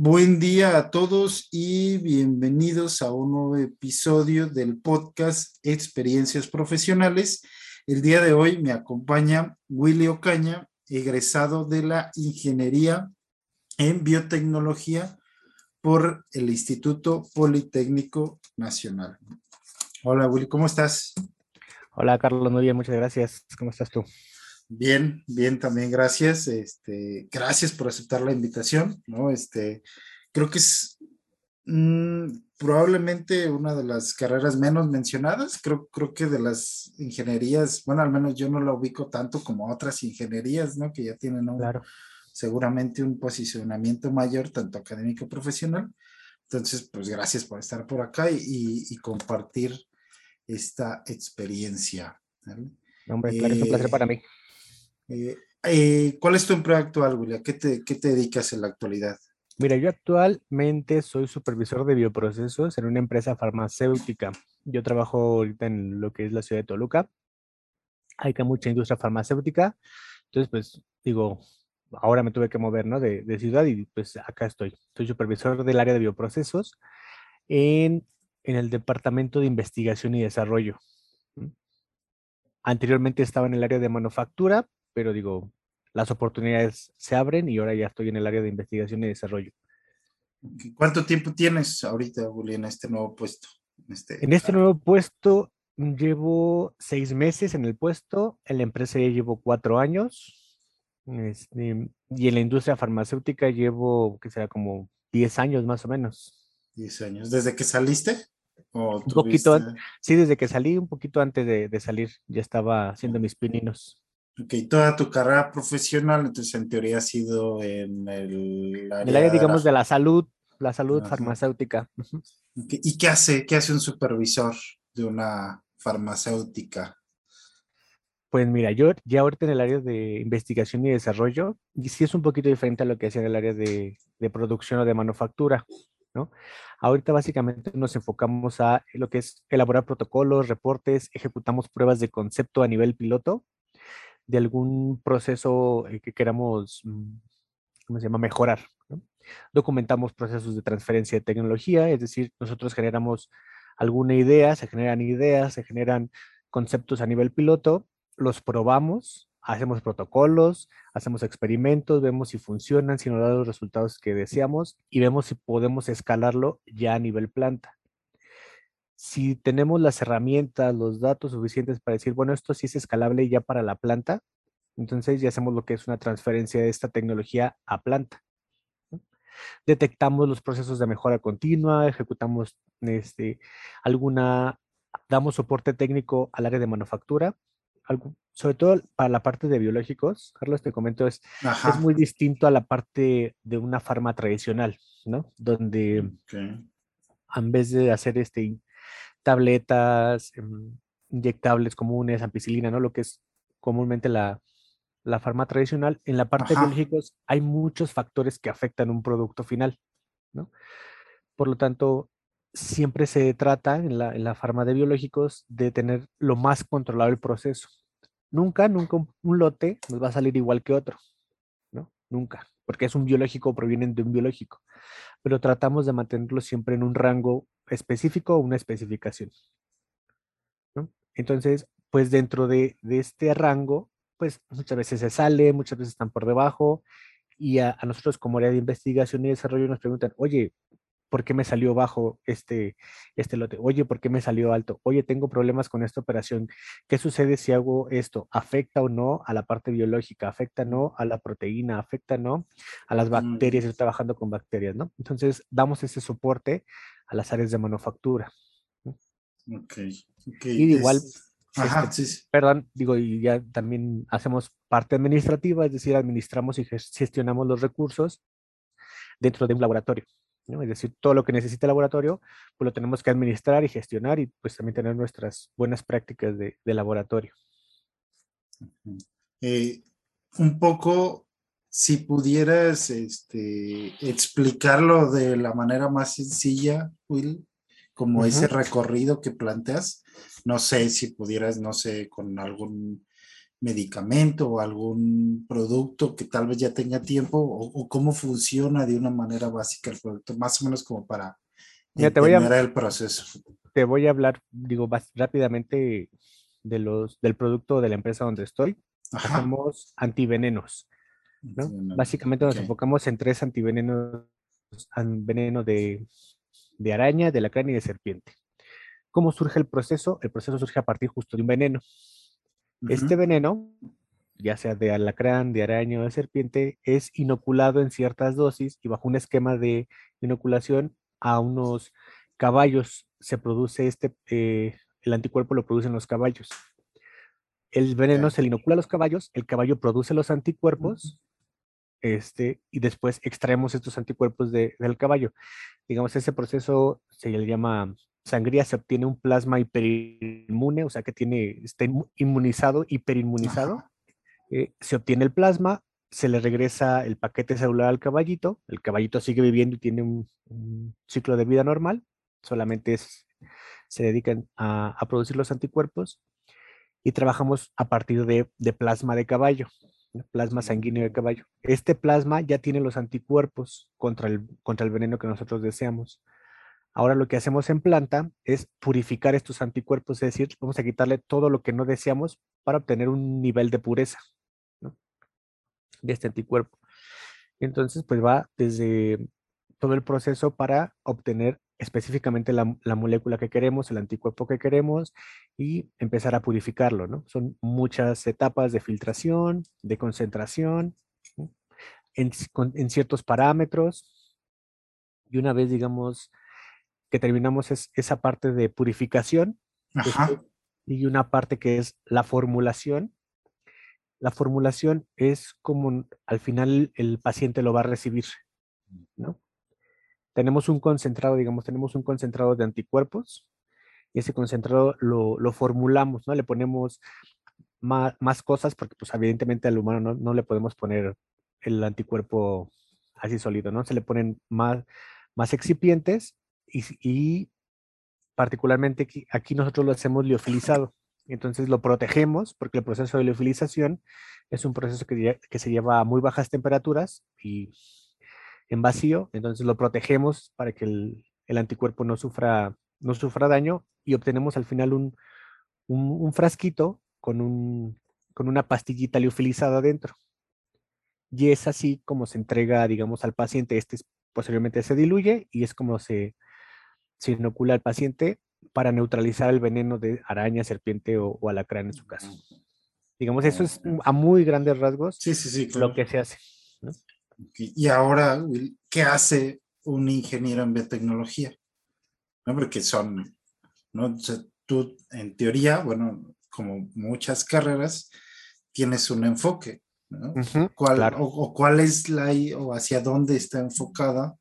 Buen día a todos y bienvenidos a un nuevo episodio del podcast Experiencias Profesionales. El día de hoy me acompaña Willy Ocaña, egresado de la Ingeniería en Biotecnología por el Instituto Politécnico Nacional. Hola Willy, ¿cómo estás? Hola Carlos, muy muchas gracias. ¿Cómo estás tú? Bien, bien, también gracias. Este, gracias por aceptar la invitación, ¿no? Este, creo que es mm, probablemente una de las carreras menos mencionadas. Creo, creo que de las ingenierías, bueno, al menos yo no la ubico tanto como otras ingenierías, ¿no? Que ya tienen seguramente un posicionamiento mayor, tanto académico como profesional. Entonces, pues gracias por estar por acá y, compartir esta experiencia. Hombre, claro, es un placer para mí. Eh, eh, ¿Cuál es tu empleo actual, William? ¿Qué te, ¿Qué te dedicas en la actualidad? Mira, yo actualmente soy supervisor de bioprocesos en una empresa farmacéutica. Yo trabajo ahorita en lo que es la ciudad de Toluca. Hay que mucha industria farmacéutica. Entonces, pues digo, ahora me tuve que mover, ¿no? De, de, ciudad y pues acá estoy. Soy supervisor del área de bioprocesos en, en el departamento de investigación y desarrollo. Anteriormente estaba en el área de manufactura, pero digo, las oportunidades se abren y ahora ya estoy en el área de investigación y desarrollo. ¿Cuánto tiempo tienes ahorita, Juli, en este nuevo puesto? En este, en este nuevo puesto llevo seis meses en el puesto, en la empresa ya llevo cuatro años este, y en la industria farmacéutica llevo, que será como diez años más o menos. Diez años. ¿Desde que saliste? un poquito, sí, desde que salí, un poquito antes de, de salir, ya estaba haciendo mis pininos. Ok, toda tu carrera profesional, entonces en teoría ha sido en el área, el área digamos, de la... salud, la salud farmacéutica. ¿Y qué hace, qué hace un supervisor de una farmacéutica? Pues mira, yo ya ahorita en el área de investigación y desarrollo, y sí es un poquito diferente a lo que hacía en el área de, de producción o de manufactura, ¿no? Ahorita básicamente nos enfocamos a lo que es elaborar protocolos, reportes, ejecutamos pruebas de concepto a nivel piloto de algún proceso eh, que queramos, mm, ¿cómo se llama?, mejorar. Documentamos procesos de transferencia de tecnología, es decir, nosotros generamos alguna idea, se generan ideas, se generan conceptos a nivel piloto, los probamos, hacemos protocolos, hacemos experimentos, vemos si funcionan, si nos dan los resultados que deseamos y vemos si podemos escalarlo ya a nivel planta si tenemos las herramientas, los datos suficientes para decir, bueno, esto sí es escalable ya para la planta, entonces ya hacemos lo que es una transferencia de esta tecnología a planta. Detectamos los procesos de mejora continua, ejecutamos este, alguna, damos soporte técnico al área de manufactura, sobre todo para la parte de biológicos, Carlos, te comento, es, es muy distinto a la parte de una farma tradicional, ¿no? Donde en vez de hacer este tabletas, em, inyectables comunes, ampicilina, ¿no? Lo que es comúnmente la, la farma tradicional. En la parte de biológicos hay muchos factores que afectan un producto final, ¿no? Por lo tanto, siempre se trata en la, en la farma de biológicos de tener lo más controlado el proceso. Nunca, nunca un, lote nos va a salir igual que otro, ¿no? Nunca, porque es un biológico, provienen de un biológico. Pero tratamos de mantenerlo siempre en un rango específico o una especificación. Entonces, pues dentro de, este rango, pues muchas veces se sale, muchas veces están por debajo y a, a nosotros como área de investigación y desarrollo nos preguntan, oye, ¿por qué me salió bajo este, este lote? Oye, ¿por qué me salió alto? Oye, tengo problemas con esta operación. ¿Qué sucede si hago esto? ¿Afecta o no a la parte biológica? ¿Afecta o no a la proteína? ¿Afecta o no a las bacterias? Estoy trabajando con bacterias, ¿no? Entonces, damos ese soporte a las áreas de manufactura. Ok. Y igual, este, perdón, digo, y ya también hacemos parte administrativa, es decir, administramos y gestionamos los recursos dentro de un laboratorio. Es decir, todo lo que necesita el laboratorio, pues lo tenemos que administrar y gestionar y pues también tener nuestras buenas prácticas de, laboratorio. Eh, un poco, si pudieras este, explicarlo de la manera más sencilla, Will, como ese recorrido que planteas, no sé si pudieras, no sé, con algún medicamento o algún producto que tal vez ya tenga tiempo o, cómo funciona de una manera básica el producto, más o menos como para entender el proceso. Te voy a hablar, digo, rápidamente de los, del producto de la empresa donde estoy. Hacemos antivenenos. ¿No? Básicamente nos enfocamos en tres antivenenos, veneno de, de araña, de lacrán y de serpiente. ¿Cómo surge el proceso? El proceso surge a partir justo de un veneno. Este veneno, ya sea de alacrán, de araña o de serpiente, es inoculado en ciertas dosis y bajo un esquema de inoculación a unos caballos. Se produce este, eh, el anticuerpo lo producen los caballos. El veneno se le inocula a los caballos, el caballo produce los anticuerpos este, y después extraemos estos anticuerpos del caballo. Digamos, ese proceso se le llama sangría, se obtiene un plasma hiperinmune, o sea que tiene, está inmunizado, hiperinmunizado. Eh, se obtiene el plasma, se le regresa el paquete celular al caballito, el caballito sigue viviendo y tiene un, ciclo de vida normal, solamente se dedican a, producir los anticuerpos y trabajamos a partir de, de plasma de caballo plasma sanguíneo de caballo. Este plasma ya tiene los anticuerpos contra el, contra el veneno que nosotros deseamos. Ahora lo que hacemos en planta es purificar estos anticuerpos, es decir, vamos a quitarle todo lo que no deseamos para obtener un nivel de pureza de este anticuerpo. Entonces, pues va desde todo el proceso para obtener específicamente la, molécula que queremos, el anticuerpo que queremos y empezar a purificarlo, ¿no? Son muchas etapas de filtración, de concentración, en, ciertos parámetros. Y una vez, digamos, que terminamos esa parte de purificación, y una parte que es la formulación. La formulación es como al final el paciente lo va a recibir, ¿no? Tenemos un concentrado, digamos, tenemos un concentrado de anticuerpos y ese concentrado lo, formulamos, ¿no? Le ponemos más, cosas porque, pues, evidentemente al humano no, le podemos poner el anticuerpo así sólido, ¿no? Se le ponen más, más excipientes y, particularmente aquí, nosotros lo hacemos liofilizado. Entonces lo protegemos porque el proceso de liofilización es un proceso que, que se lleva a muy bajas temperaturas y en vacío, entonces lo protegemos para que el, anticuerpo no sufra, no sufra daño y obtenemos al final un, frasquito con, un, con una pastillita liofilizada adentro. Y es así como se entrega, digamos, al paciente. Este posteriormente se diluye y es como se, se inocula al paciente para neutralizar el veneno de araña, serpiente o, alacrán en su caso. Digamos, eso es a muy grandes rasgos sí, sí, sí, lo que se hace. Y ahora, ¿qué hace un ingeniero en biotecnología? ¿No? Porque son, ¿no? tú en teoría, bueno, como muchas carreras, tienes un enfoque, ¿no? ¿Cuál, o, cuál es la, o hacia dónde está enfocada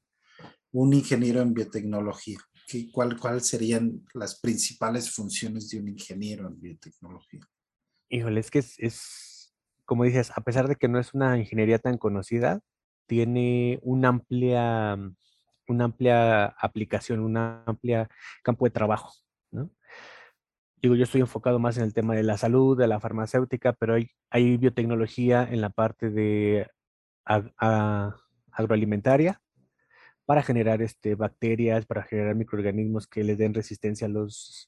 un ingeniero en biotecnología? ¿Qué, cuál, ¿Cuáles serían las principales funciones de un ingeniero en biotecnología? Híjole, es que es, es, como dices, a pesar de que no es una ingeniería tan conocida, tiene una amplia, mm, una amplia aplicación, un amplio campo de trabajo, ¿no? Digo, yo estoy enfocado más en el tema de la salud, de la farmacéutica, pero hay, hay biotecnología en la parte de agroalimentaria para generar este, bacterias, para generar microorganismos que les den resistencia a los,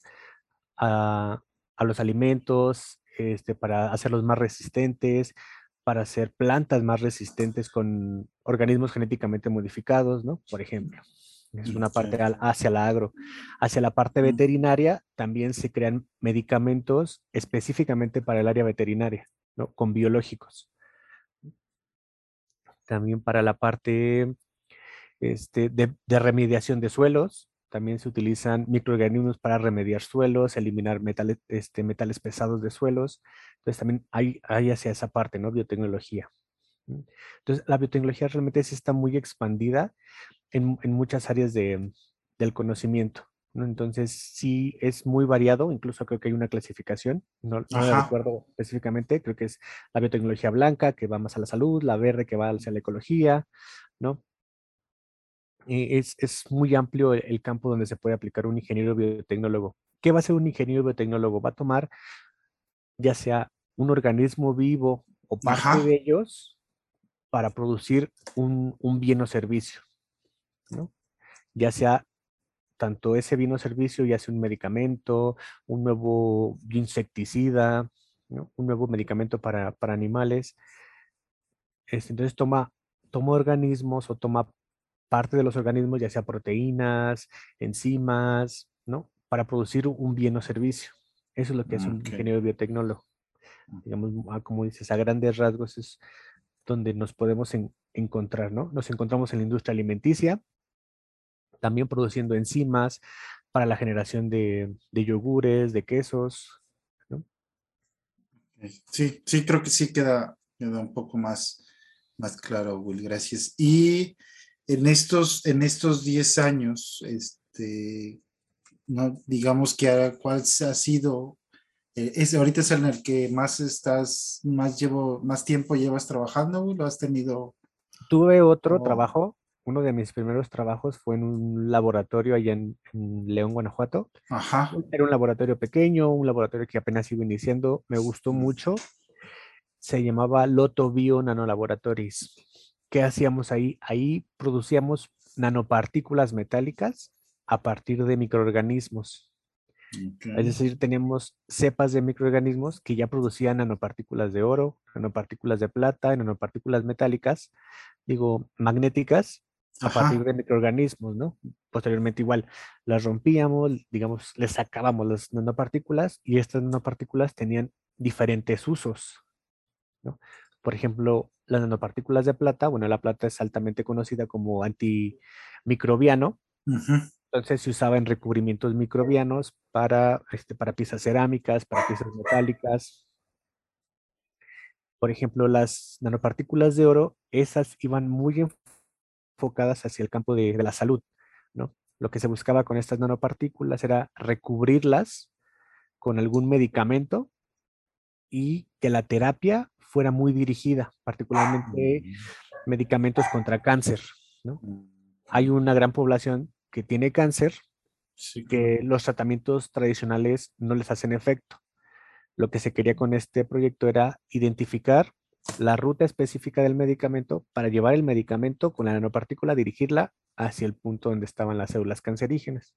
a, a los alimentos, este, para hacerlos más resistentes, para hacer plantas más resistentes con organismos genéticamente modificados, ¿no? Por ejemplo. Es una parte hacia la agro. Hacia la parte veterinaria también se crean medicamentos específicamente para el área veterinaria, ¿no? Con biológicos. También para la parte este, de, de remediación de suelos, también se utilizan microorganismos para remediar suelos, eliminar metales, este, metales pesados de suelos. Entonces también hay, hay hacia esa parte, ¿no? Biotecnología. Entonces la biotecnología realmente sí está muy expandida en, en muchas áreas de, del conocimiento. ¿no? Entonces sí es muy variado, incluso creo que hay una clasificación, no, no recuerdo específicamente, creo que es la biotecnología blanca que va más a la salud, la verde que va hacia la ecología, ¿no? Es, es, muy amplio el, el, campo donde se puede aplicar un ingeniero biotecnólogo. ¿Qué va a ser un ingeniero biotecnólogo? Va a tomar ya sea un organismo vivo o parte de ellos para producir un, un bien o servicio, ¿no? Ya sea tanto ese bien o servicio, ya sea un medicamento, un nuevo insecticida, un nuevo medicamento para, animales. Este, entonces toma, toma organismos o toma parte de los organismos, ya sea proteínas, enzimas, ¿no? Para producir un bien o servicio. Eso es lo que es un ingeniero biotecnólogo. Digamos, como dices, a grandes rasgos es donde nos podemos encontrar, ¿no? Nos encontramos en la industria alimenticia, también produciendo enzimas para la generación de, de yogures, de quesos, Sí, sí, creo que sí queda, queda un poco más, más claro, Will, gracias. Y en estos, en estos 10 años, este, no, digamos que cuál ha sido, eh, es, ahorita es en el que más estás, más llevo, más tiempo llevas trabajando, ¿lo has tenido? Tuve otro trabajo uno de mis primeros trabajos fue en un laboratorio allá en, León, Guanajuato. Ajá. Era un laboratorio pequeño, un laboratorio que apenas iba iniciando. Me gustó mucho. Se llamaba Loto Bio Nanolaboratories. ¿Qué hacíamos ahí? Ahí producíamos nanopartículas metálicas a partir de microorganismos. Es decir, teníamos cepas de microorganismos que ya producían nanopartículas de oro, nanopartículas de plata, nanopartículas metálicas, digo, magnéticas, a partir de microorganismos, ¿no? Posteriormente igual las rompíamos, digamos, les sacábamos las nanopartículas y estas nanopartículas tenían diferentes usos, ¿no? Por ejemplo, las nanopartículas de plata, bueno, la plata es altamente conocida como antimicrobiano, entonces se usaba en recubrimientos microbianos para, este, para piezas cerámicas, para piezas metálicas. Por ejemplo, las nanopartículas de oro, esas iban muy enfocadas hacia el campo de, la salud, ¿no? Lo que se buscaba con estas nanopartículas era recubrirlas con algún medicamento y que la terapia fuera muy dirigida, particularmente mm. medicamentos contra cáncer. ¿no? Mm. Hay una gran población que tiene cáncer que los tratamientos tradicionales no les hacen efecto. Lo que se quería con este proyecto era identificar la ruta específica del medicamento para llevar el medicamento con la nanopartícula, dirigirla hacia el punto donde estaban las células cancerígenas.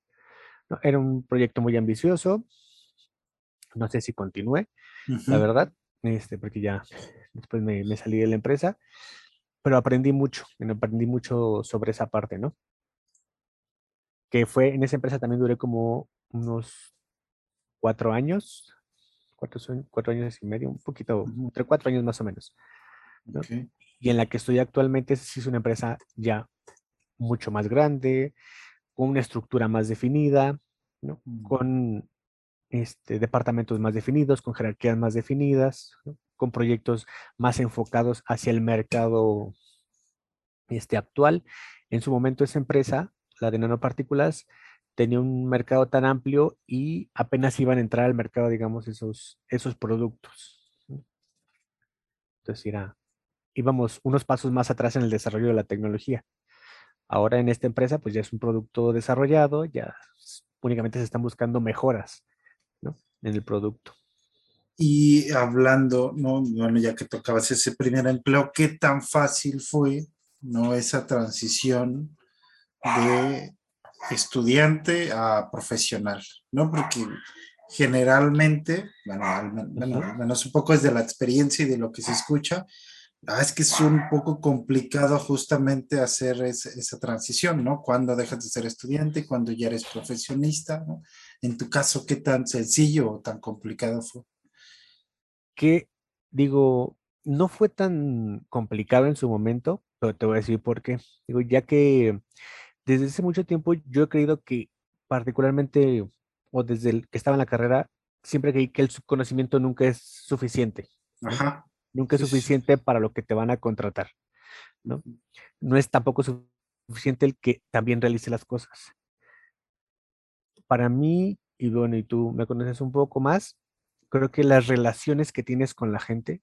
Era un proyecto muy ambicioso. No sé si continúe, la verdad, este, porque ya después me, me, salí de la empresa, pero aprendí mucho, aprendí mucho sobre esa parte, ¿no? Que fue, en esa empresa también duré como unos cuatro años, cuatro, años y medio, un poquito, entre cuatro años más o menos. Y en la que estoy actualmente es una empresa ya mucho más grande, con una estructura más definida, mm. con este, departamentos más definidos, con jerarquías más definidas, con proyectos más enfocados hacia el mercado este, actual. En su momento esa empresa, la de nanopartículas, tenía un mercado tan amplio y apenas iban a entrar al mercado, digamos, esos, esos productos. Entonces era, íbamos unos pasos más atrás en el desarrollo de la tecnología. Ahora en esta empresa, pues ya es un producto desarrollado, ya únicamente se están buscando mejoras ¿no? en el producto. Y hablando, ¿no? bueno, ya que tocabas ese primer empleo, ¿qué tan fácil fue ¿no? esa transición de estudiante a profesional, ¿no? Porque generalmente, bueno, al menos un poco es de la experiencia y de lo que se escucha, ah, es que es un poco complicado justamente hacer esa transición, ¿no? Cuando dejas de ser estudiante, cuando ya eres profesionista, ¿no? En tu caso, ¿qué tan sencillo o tan complicado fue? Que, digo, no fue tan complicado en su momento, pero te voy a decir por qué. Digo, ya que desde hace mucho tiempo yo he creído que particularmente, o desde el que estaba en la carrera, siempre creí que el conocimiento nunca es suficiente. Ajá. Nunca es suficiente para lo que te van a contratar. ¿no? no es tampoco suficiente el que también realice las cosas. Para mí, y bueno, y tú me conoces un poco más, creo que las relaciones que tienes con la gente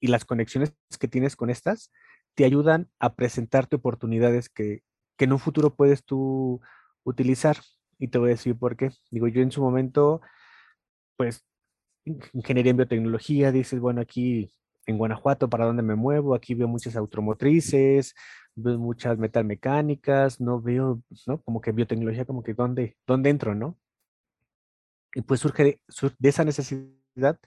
y las conexiones que tienes con estas te ayudan a presentarte oportunidades que, en un futuro puedes tú utilizar. Y te voy a decir por qué. Digo, yo en su momento, pues ingeniería en biotecnología, dices, bueno, aquí en Guanajuato, ¿para dónde me muevo? Aquí veo muchas automotrices, veo muchas metalmecánicas, no veo, ¿no? Como que biotecnología, como que ¿dónde, dónde entro, no? Y pues surge de, esa necesidad,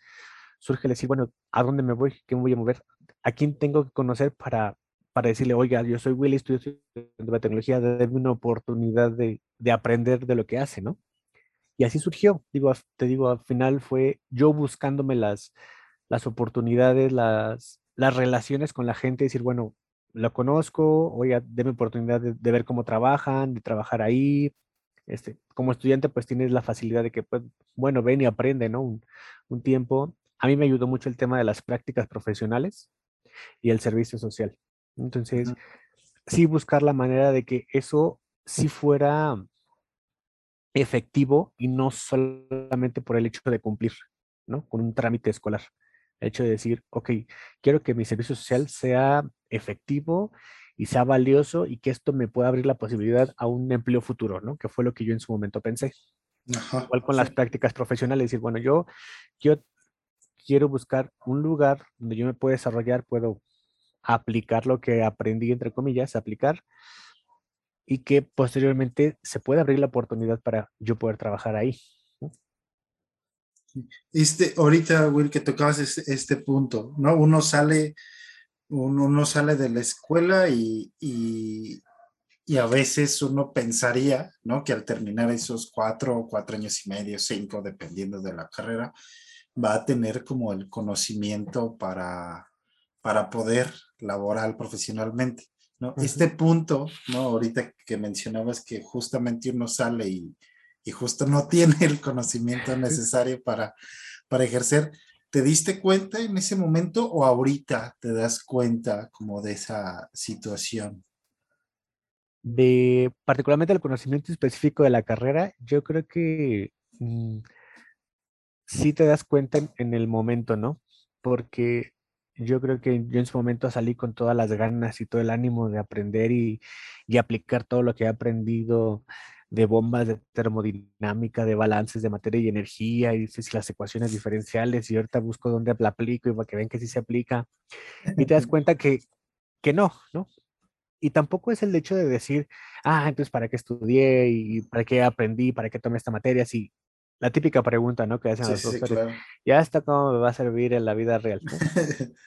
surge decir, bueno, ¿a dónde me voy? ¿Qué me voy a mover? ¿A quién tengo que conocer para, para decirle, oiga, yo soy Willy, estudio biotecnología, déme una oportunidad de, de aprender de lo que hace, ¿no? Y así surgió. Digo, te digo, al final fue yo buscándome las, las oportunidades, las, las relaciones con la gente, decir, bueno, lo conozco, oiga, déme oportunidad de, ver cómo trabajan, de trabajar ahí. Este, como estudiante, pues tienes la facilidad de que, pues, bueno, ven y aprende, ¿no? Un, un tiempo. A mí me ayudó mucho el tema de las prácticas profesionales y el servicio social. Entonces, sí buscar la manera de que eso sí fuera efectivo y no solamente por el hecho de cumplir, ¿no? Con un trámite escolar. El hecho de decir, ok, quiero que mi servicio social sea efectivo y sea valioso y que esto me pueda abrir la posibilidad a un empleo futuro, ¿no? Que fue lo que yo en su momento pensé. Igual con las prácticas profesionales, decir, bueno, yo, yo quiero buscar un lugar donde yo me pueda desarrollar, puedo aplicar lo que aprendí, entre comillas, aplicar y que posteriormente se puede abrir la oportunidad para yo poder trabajar ahí. Este, ahorita, Will, que tocabas este, punto, ¿no? Uno sale, uno, sale de la escuela y, y, a veces uno pensaría, ¿no? Que al terminar esos cuatro, cuatro años y medio, cinco, dependiendo de la carrera, va a tener como el conocimiento para, para poder laborar profesionalmente. Este punto, ¿no? Ahorita que mencionabas que justamente uno sale y, justo no tiene el conocimiento necesario para, para ejercer, ¿te diste cuenta en ese momento o ahorita te das cuenta como de esa situación? De particularmente el conocimiento específico de la carrera, yo creo que mm, sí te das cuenta en el momento, ¿no? Porque yo creo que yo en su momento salí con todas las ganas y todo el ánimo de aprender y, aplicar todo lo que he aprendido de bombas de termodinámica, de balances de materia y energía, y las ecuaciones diferenciales, y ahorita busco dónde la aplico y para que vean que sí se aplica. Y te das cuenta que, que no, ¿no? Y tampoco es el hecho de decir, ah, entonces, ¿para qué estudié? ¿Y para qué aprendí? ¿Para qué tomé esta materia? Sí, la típica pregunta, ¿no? Que hacen los doctores. Ya está cómo me va a servir en la vida real.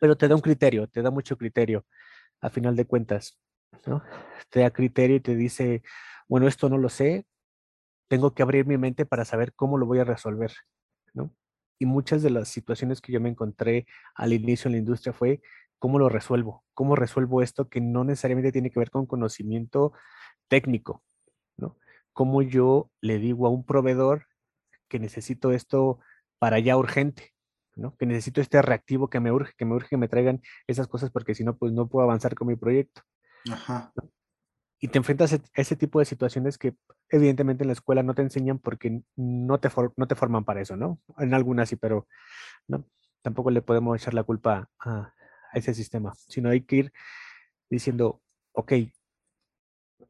Pero te da un criterio, te da mucho criterio, a final de cuentas, ¿no? Te da criterio y te dice, bueno, esto no lo sé, tengo que abrir mi mente para saber cómo lo voy a resolver, ¿no? Y muchas de las situaciones que yo me encontré al inicio en la industria fue, ¿cómo lo resuelvo? ¿Cómo resuelvo esto que no necesariamente tiene que ver con conocimiento técnico. Cómo yo le digo a un proveedor que necesito esto para ya urgente, ¿no? Que necesito este reactivo que me urge, que me urge que me traigan esas cosas porque si no, pues no puedo avanzar con mi proyecto. Ajá. Y te enfrentas a ese tipo de situaciones que evidentemente en la escuela no te enseñan porque no te, no te forman para eso, ¿no? En algunas sí, pero ¿no? tampoco le podemos echar la culpa a, a ese sistema, sino hay que ir diciendo, ok,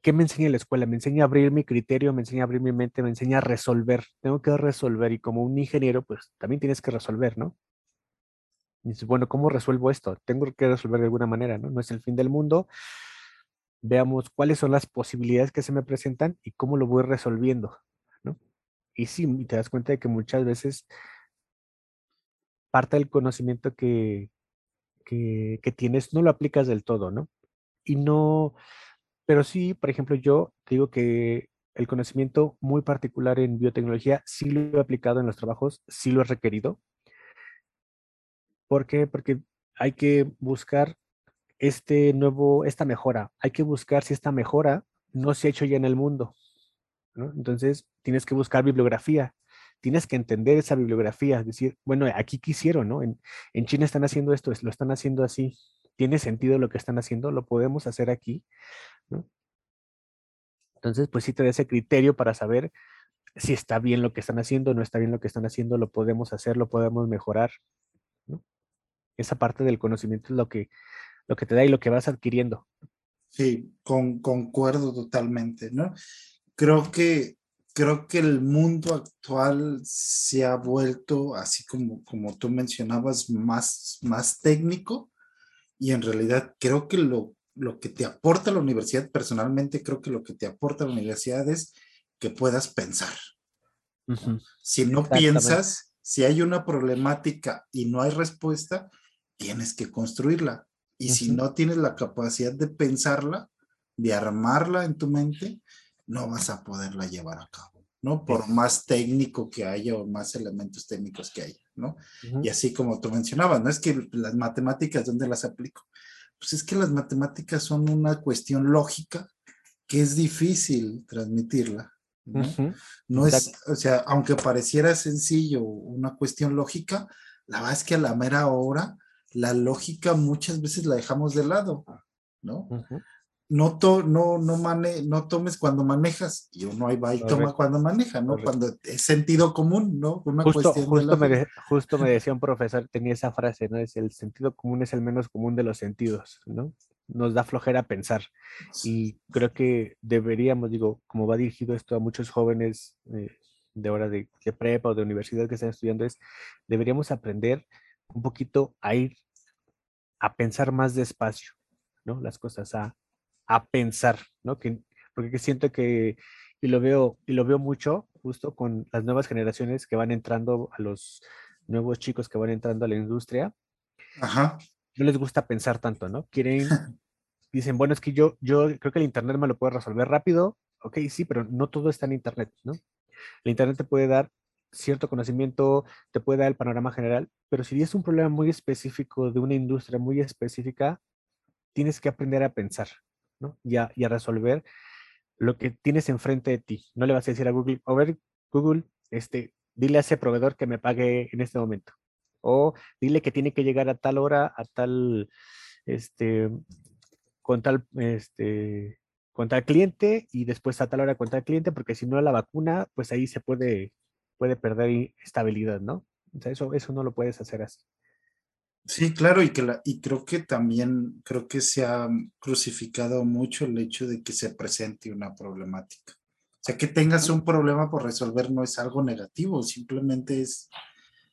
¿qué me enseña la escuela? Me enseña a abrir mi criterio, me enseña a abrir mi mente, me enseña a resolver. Tengo que resolver y como un ingeniero, pues también tienes que resolver, ¿no? Dices, bueno, ¿cómo resuelvo esto? Tengo que resolver de alguna manera, ¿no? No es el fin del mundo. Veamos cuáles son las posibilidades que se me presentan y cómo lo voy resolviendo, ¿no? Y sí, te das cuenta de que muchas veces parte del conocimiento que, que tienes no lo aplicas del todo, ¿no? Y no, pero sí, por ejemplo, yo digo que el conocimiento muy particular en biotecnología sí lo he aplicado en los trabajos, sí lo he requerido. ¿Por qué? Porque hay que buscar este nuevo, esta mejora. Hay que buscar si esta mejora no se ha hecho ya en el mundo. Entonces, tienes que buscar bibliografía. Tienes que entender esa bibliografía. Decir, bueno, aquí quisieron, ¿no? En, en China están haciendo esto, lo están haciendo así. ¿Tiene sentido lo que están haciendo? ¿Lo podemos hacer aquí? Entonces, pues sí te da ese criterio para saber si está bien lo que están haciendo, no está bien lo que están haciendo, lo podemos hacer, lo podemos mejorar. Esa parte del conocimiento es lo que, lo que te da y lo que vas adquiriendo. Sí, con, concuerdo totalmente, ¿no? Creo que creo que el mundo actual se ha vuelto, así como, como tú mencionabas, más, más técnico y en realidad creo que lo, lo que te aporta la universidad, personalmente creo que lo que te aporta la universidad es que puedas pensar. Si no piensas, si hay una problemática y no hay respuesta, tienes que construirla. Y si no tienes la capacidad de pensarla, de armarla en tu mente, no vas a poderla llevar a cabo, ¿no? Por más técnico que haya o más elementos técnicos que haya, ¿no? Y así como tú mencionabas, no es que las matemáticas, ¿dónde las aplico? Pues es que las matemáticas son una cuestión lógica que es difícil transmitirla. ¿no? no es, o sea, aunque pareciera sencillo una cuestión lógica, la verdad es que a la mera hora la lógica muchas veces la dejamos de lado, ¿no? No, no, no, mane no tomes cuando manejas y uno ahí va y toma cuando maneja, ¿no? Cuando es sentido común, ¿no? Una justo, justo, me justo me decía un profesor, tenía esa frase, ¿no? Es el sentido común es el menos común de los sentidos, ¿no? Nos da flojera pensar. Y creo que deberíamos, digo, como va dirigido esto a muchos jóvenes eh, de hora de, de prepa o de universidad que están estudiando, es deberíamos aprender un poquito a ir a pensar más despacio, ¿no? Las cosas, a a pensar, ¿no? Que, porque siento que, y lo veo, y lo veo mucho justo con las nuevas generaciones que van entrando a los nuevos chicos que van entrando a la industria. Ajá. No les gusta pensar tanto, ¿no? Quieren, dicen, bueno, es que yo, yo creo que el Internet me lo puede resolver rápido. Ok, sí, pero no todo está en Internet, ¿no? El Internet te puede dar cierto conocimiento, te puede dar el panorama general, pero si es un problema muy específico de una industria muy específica, tienes que aprender a pensar, ¿no? Y a, resolver lo que tienes enfrente de ti. No le vas a decir a Google, a ver, Google, este, dile a ese proveedor que me pague en este momento. O dile que tiene que llegar a tal hora, a tal, este, con tal, este, con tal cliente y después a tal hora con tal cliente, porque si no la vacuna, pues ahí se puede, puede perder estabilidad, ¿no? O sea, eso, eso no lo puedes hacer así. Sí, claro, y, que la, y creo que también, creo que se ha crucificado mucho el hecho de que se presente una problemática. O sea, que tengas un problema por resolver no es algo negativo, simplemente es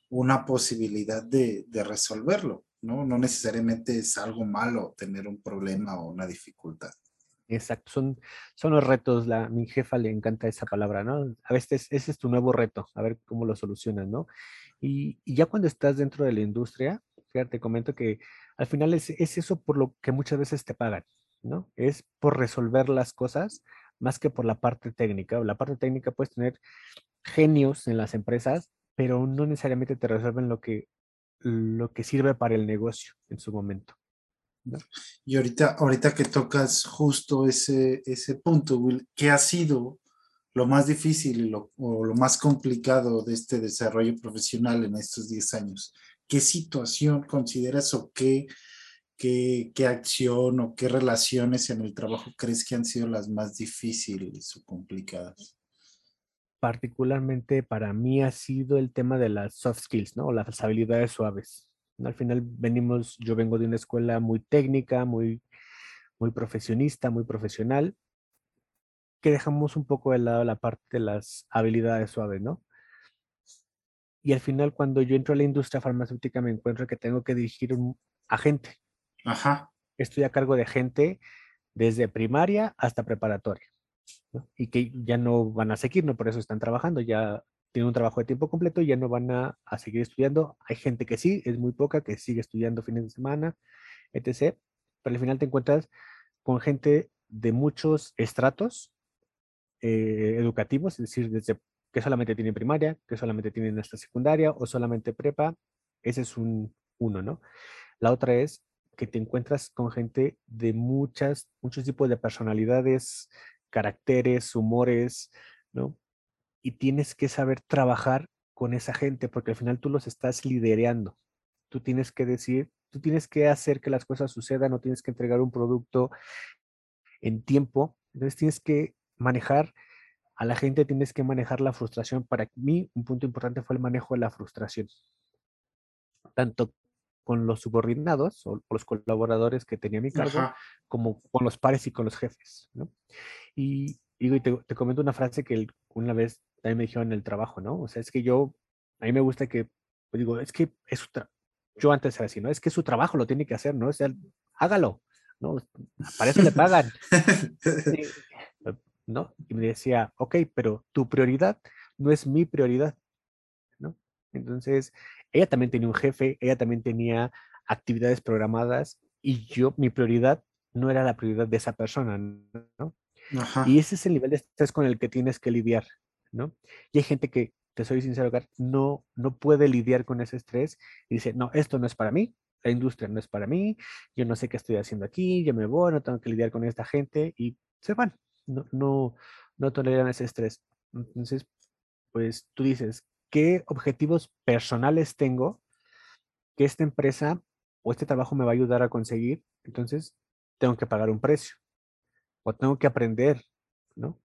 una posibilidad de, de resolverlo, ¿no? No necesariamente es algo malo tener un problema o una dificultad. Exacto, son, son los retos, la, mi jefa le encanta esa palabra, ¿no? A veces ese es tu nuevo reto, a ver cómo lo solucionas, ¿no? Y, y ya cuando estás dentro de la industria, te comento que al final es, eso por lo que muchas veces te pagan, ¿no? Es por resolver las cosas más que por la parte técnica. La parte técnica puedes tener genios en las empresas, pero no necesariamente te resuelven lo que, lo que sirve para el negocio en su momento. Y ahorita, ahorita que tocas justo ese, ese punto, Will, ¿qué ha sido lo más difícil o lo más complicado de este desarrollo profesional en estos 10 años? ¿Qué situación consideras o qué, qué, qué, acción o qué relaciones en el trabajo crees que han sido las más difíciles o complicadas? Particularmente para mí ha sido el tema de las soft skills, ¿no? Las habilidades suaves. Al final venimos, yo vengo de una escuela muy técnica, muy, muy profesionista, muy profesional, que dejamos un poco de lado la parte de las habilidades suaves, ¿no? Y al final, cuando yo entro a la industria farmacéutica, me encuentro que tengo que dirigir un, a gente. Ajá. Estoy a cargo de gente desde primaria hasta preparatoria. Y que ya no van a seguir, no por eso están trabajando, ya tienen un trabajo de tiempo completo y ya no van a, a seguir estudiando. Hay gente que sí, es muy poca, que sigue estudiando fines de semana, etc. Pero al final te encuentras con gente de muchos estratos eh, educativos, es decir, desde que solamente tienen primaria, que solamente tienen hasta secundaria o solamente prepa. Ese es un uno, ¿no? La otra es que te encuentras con gente de muchas, muchos tipos de personalidades, caracteres, humores, ¿no? Y tienes que saber trabajar con esa gente porque al final tú los estás liderando. Tú tienes que decir, tú tienes que hacer que las cosas sucedan, no tienes que entregar un producto en tiempo. Entonces tienes que manejar a la gente tienes que manejar la frustración. Para mí, un punto importante fue el manejo de la frustración. Tanto con los subordinados o los colaboradores que tenía mi cargo, como con los pares y con los jefes. ¿no? Y, y te, te comento una frase que una vez también me dijeron en el trabajo, ¿no? O sea, es que yo, a mí me gusta que, pues digo, es que es yo antes era así, ¿no? Es que su trabajo lo tiene que hacer, ¿no? O sea, hágalo, ¿no? Para eso le pagan. ¿No? Y me decía, ok, pero tu prioridad no es mi prioridad, ¿no? Entonces, ella también tenía un jefe, ella también tenía actividades programadas y yo, mi prioridad no era la prioridad de esa persona, ¿no? Y ese es el nivel de estrés con el que tienes que lidiar, ¿no? Y hay gente que, te soy sincero, no, no puede lidiar con ese estrés y dice, no, esto no es para mí, la industria no es para mí, yo no sé qué estoy haciendo aquí, yo me voy, no tengo que lidiar con esta gente y se van, no, no, no toleran ese estrés. Entonces, pues tú dices, ¿qué objetivos personales tengo que esta empresa o este trabajo me va a ayudar a conseguir? Entonces, tengo que pagar un precio o tengo que aprender, ¿no?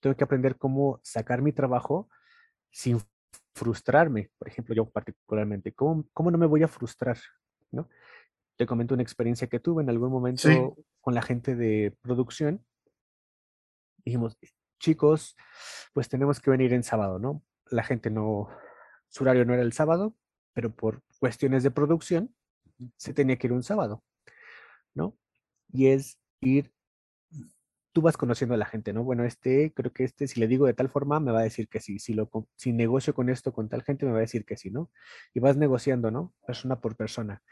Tengo que aprender cómo sacar mi trabajo sin frustrarme. Por ejemplo, yo particularmente, ¿cómo, cómo no me voy a frustrar? ¿no? Te comento una experiencia que tuve en algún momento con la gente de producción. Dijimos, chicos, pues tenemos que venir en sábado, ¿no? La gente no, su horario no era el sábado, pero por cuestiones de producción se tenía que ir un sábado, ¿no? Y es ir tú vas conociendo a la gente, ¿no? Bueno, este, creo que este, si le digo de tal forma, me va a decir que sí. Si, lo, si negocio con esto con tal gente, me va a decir que sí, ¿no? Y vas negociando, ¿no? Persona por persona.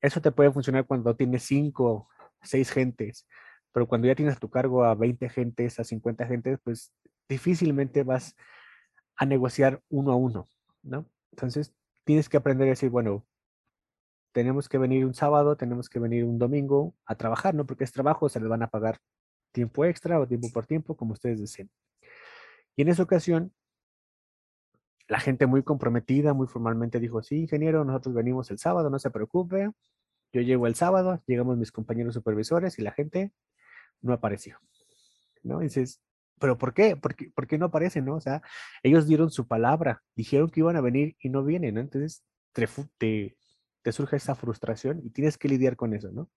Eso te puede funcionar cuando tienes cinco, seis gentes, pero cuando ya tienes a tu cargo a 20 gentes, a 50 gentes, pues difícilmente vas a negociar uno a uno, ¿no? Entonces, tienes que aprender a decir, bueno, tenemos que venir un sábado, tenemos que venir un domingo a trabajar, ¿no? Porque es trabajo, se les van a pagar tiempo extra o tiempo por tiempo, como ustedes deseen. Y en esa ocasión, la gente muy comprometida, muy formalmente dijo, sí, ingeniero, nosotros venimos el sábado, no se preocupe. Yo llego el sábado, llegamos mis compañeros supervisores y la gente no apareció. ¿No? dices, ¿pero por qué? ¿Por qué, por qué no aparecen? ¿no? O sea, ellos dieron su palabra, dijeron que iban a venir y no vienen, ¿no? Entonces te, te, te surge esa frustración y tienes que lidiar con eso, ¿no?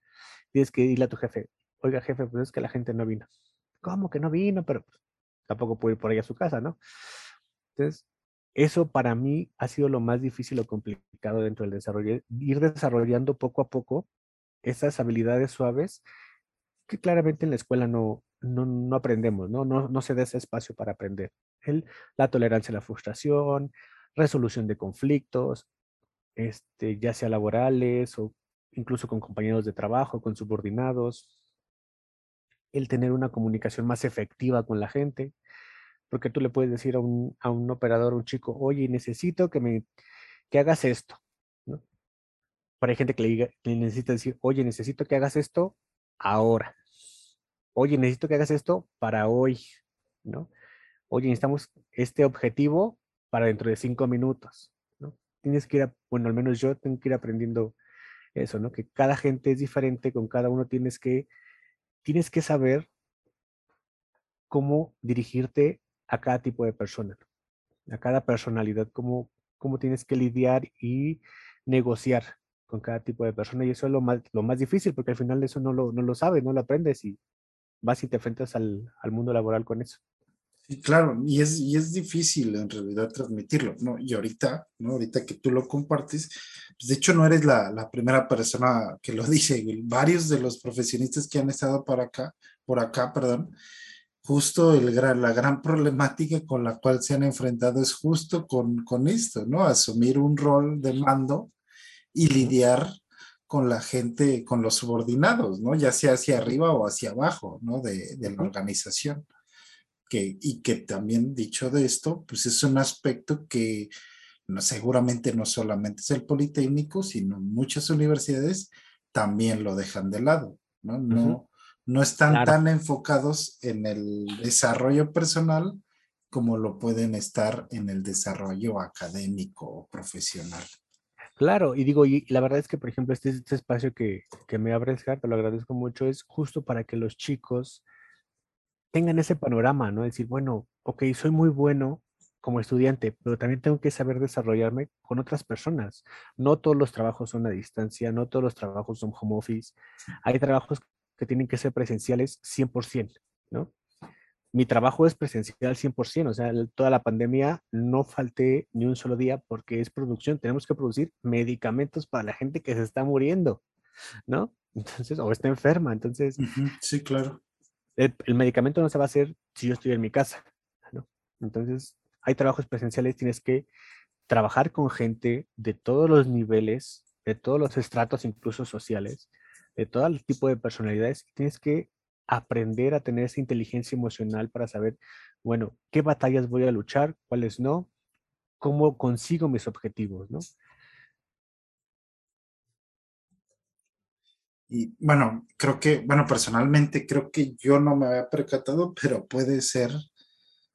Tienes que irle a tu jefe, oiga jefe, pues es que la gente no vino. ¿Cómo que no vino? Pero pues, tampoco puede ir por ahí a su casa, ¿no? Entonces, eso para mí ha sido lo más difícil o complicado dentro del desarrollo, ir desarrollando poco a poco esas habilidades suaves que claramente en la escuela no, no, aprendemos, ¿no? ¿no? No se da ese espacio para aprender. El, la tolerancia a la frustración, resolución de conflictos, este, ya sea laborales o incluso con compañeros de trabajo, con subordinados, el tener una comunicación más efectiva con la gente, porque tú le puedes decir a un, a un operador, un chico, oye, necesito que me que hagas esto, ¿no? Pero hay gente que le, diga, que necesita decir, oye, necesito que hagas esto ahora. Oye, necesito que hagas esto para hoy, ¿no? Oye, necesitamos este objetivo para dentro de cinco minutos, ¿no? Tienes que ir, bueno, al menos yo tengo que ir aprendiendo eso, ¿no? Que cada gente es diferente, con cada uno tienes que tienes que saber cómo dirigirte a cada tipo de persona, a cada personalidad, cómo, cómo tienes que lidiar y negociar con cada tipo de persona. Y eso es lo más, lo más difícil, porque al final eso no lo, no lo sabes, no lo aprendes y vas y te enfrentas al, al mundo laboral con eso. Sí, claro, y es, y es difícil en realidad transmitirlo, ¿no? Y ahorita, ¿no? Ahorita que tú lo compartes, pues de hecho no eres la, la primera persona que lo dice, varios de los profesionistas que han estado por acá, por acá, perdón, justo el gran, la gran problemática con la cual se han enfrentado es justo con, con esto, ¿no? Asumir un rol de mando y lidiar con la gente, con los subordinados, ¿no? Ya sea hacia arriba o hacia abajo, ¿no? De, de la organización y que también dicho de esto, pues es un aspecto que no, seguramente no solamente es el Politécnico, sino muchas universidades también lo dejan de lado, ¿no? No, no están tan enfocados en el desarrollo personal como lo pueden estar en el desarrollo académico o profesional. Claro, y digo, y la verdad es que, por ejemplo, este, este espacio que, que me abres, te lo agradezco mucho, es justo para que los chicos tengan ese panorama, ¿no? Decir, bueno, ok, soy muy bueno como estudiante, pero también tengo que saber desarrollarme con otras personas. No todos los trabajos son a distancia, no todos los trabajos son home office. Hay trabajos que tienen que ser presenciales 100%, ¿no? Mi trabajo es presencial al 100%, o sea, toda la pandemia no falté ni un solo día porque es producción, tenemos que producir medicamentos para la gente que se está muriendo, ¿no? Entonces, o está enferma, entonces... Sí, claro. El, el, medicamento no se va a hacer si yo estoy en mi casa, ¿no? Entonces, hay trabajos presenciales, tienes que trabajar con gente de todos los niveles, de todos los estratos, incluso sociales, de todo el tipo de personalidades, tienes que aprender a tener esa inteligencia emocional para saber, bueno, qué batallas voy a luchar, cuáles no, cómo consigo mis objetivos, ¿no? Y bueno, creo que, bueno, personalmente creo que yo no me había percatado, pero puede ser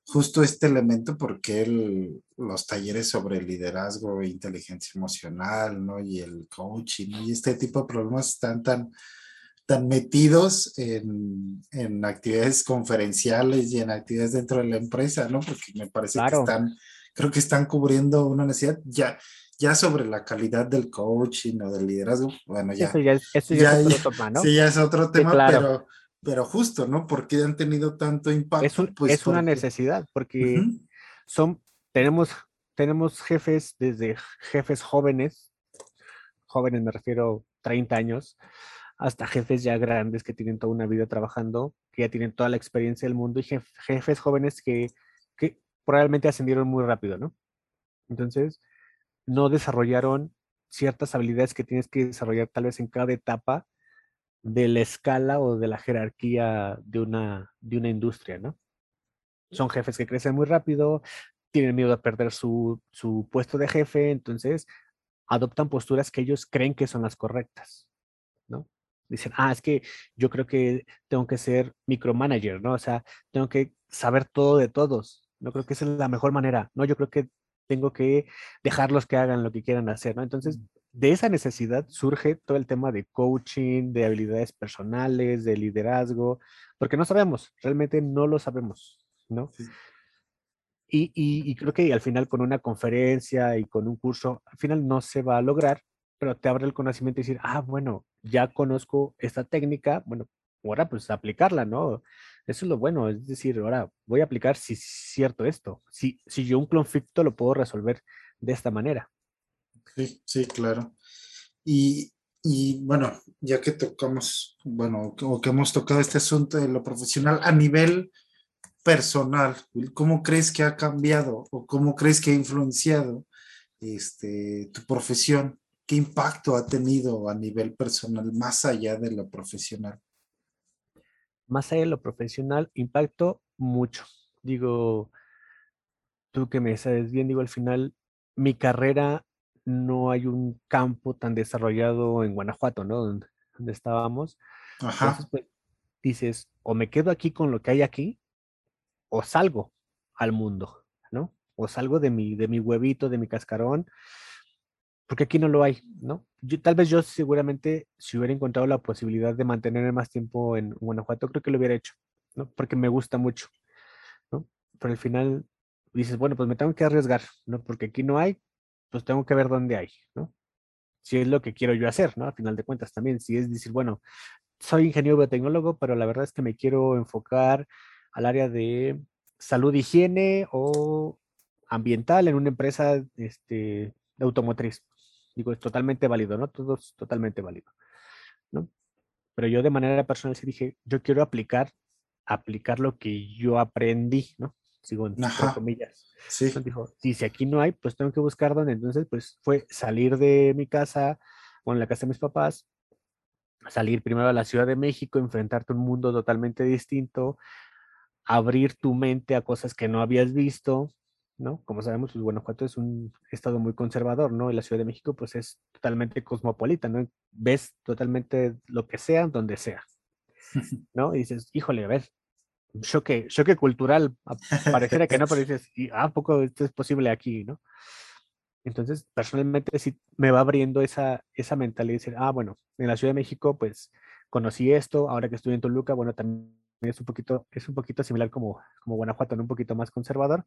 justo este elemento porque el, los talleres sobre liderazgo e inteligencia emocional, ¿no? Y el coaching. Y este tipo de problemas están tan, tan metidos en, en, actividades conferenciales y en actividades dentro de la empresa, ¿no? Porque me parece que están, creo que están cubriendo una necesidad ya, ya sobre la calidad del coaching o del liderazgo. Bueno, ya. Eso ya, eso ya, es otro tema, ¿no? Sí, ya es otro tema, pero, pero justo, ¿no? Porque han tenido tanto impacto. Es, pues es una necesidad, porque son, tenemos, tenemos jefes desde jefes jóvenes, jóvenes me refiero 30 años, hasta jefes ya grandes que tienen toda una vida trabajando, que ya tienen toda la experiencia del mundo y jefes jóvenes que, que probablemente ascendieron muy rápido, ¿no? Entonces, no desarrollaron ciertas habilidades que tienes que desarrollar tal vez en cada etapa de la escala o de la jerarquía de una, de una industria, ¿no? Son jefes que crecen muy rápido, tienen miedo a perder su, su puesto de jefe, entonces adoptan posturas que ellos creen que son las correctas, ¿no? Dicen, ah, es que yo creo que tengo que ser micromanager, ¿no? O sea, tengo que saber todo de todos. No creo que esa es la mejor manera, ¿no? Yo creo que tengo que dejarlos que hagan lo que quieran hacer, ¿no? Entonces, de esa necesidad surge todo el tema de coaching, de habilidades personales, de liderazgo, porque no sabemos, realmente no lo sabemos, ¿no? Y, y, creo que al final con una conferencia y con un curso, al final no se va a lograr, pero te abre el conocimiento y decir, ah, bueno, ya conozco esta técnica, bueno, ahora pues aplicarla, ¿no? Eso es lo bueno, es decir, ahora voy a aplicar si es cierto esto, si, si yo un conflicto lo puedo resolver de esta manera. Sí, sí, claro. Y, y bueno, ya que tocamos, bueno, o que hemos tocado este asunto de lo profesional a nivel personal, ¿cómo crees que ha cambiado o cómo crees que ha influenciado este, tu profesión? ¿Qué impacto ha tenido a nivel personal más allá de lo profesional? más allá de lo profesional, impacto mucho. Digo, tú que me sabes bien, digo, al final, mi carrera no hay un campo tan desarrollado en Guanajuato, ¿no? Donde, estábamos. Ajá. Entonces, pues, dices, o me quedo aquí con lo que hay aquí, o salgo al mundo, ¿no? O salgo de mi, de mi huevito, de mi cascarón, porque aquí no lo hay, ¿no? Yo, tal vez yo seguramente, si hubiera encontrado la posibilidad de mantenerme más tiempo en Guanajuato, creo que lo hubiera hecho, ¿no? Porque me gusta mucho, ¿no? Pero al final dices, bueno, pues me tengo que arriesgar, ¿no? Porque aquí no hay, pues tengo que ver dónde hay, ¿no? Si es lo que quiero yo hacer, ¿no? Al final de cuentas también, si es decir, bueno, soy ingeniero biotecnólogo, pero la verdad es que me quiero enfocar al área de salud, higiene o ambiental en una empresa este, automotriz. Digo, es totalmente válido, ¿no? Todo es totalmente válido, ¿no? Pero yo de manera personal sí dije, yo quiero aplicar, aplicar lo que yo aprendí, ¿no? Sigo en comillas. Sí. Entonces dijo, si, si aquí no hay, pues tengo que buscar dónde. Entonces, pues fue salir de mi casa, o en la casa de mis papás, salir primero a la Ciudad de México, enfrentarte a un mundo totalmente distinto, abrir tu mente a cosas que no habías visto, ¿no? Como sabemos, pues Guanajuato es un estado muy conservador, ¿no? Y la Ciudad de México, pues es totalmente cosmopolita, ¿no? Ves totalmente lo que sea, donde sea, ¿no? Y dices, híjole, a ver, choque, choque cultural, pareciera que no, pero dices, ¿a poco esto es posible aquí, no? Entonces, personalmente sí me va abriendo esa, esa mentalidad de decir, ah, bueno, en la Ciudad de México, pues conocí esto, ahora que estoy en Toluca, bueno, también es un poquito, es un poquito similar como, como Guanajuato, ¿no? un poquito más conservador,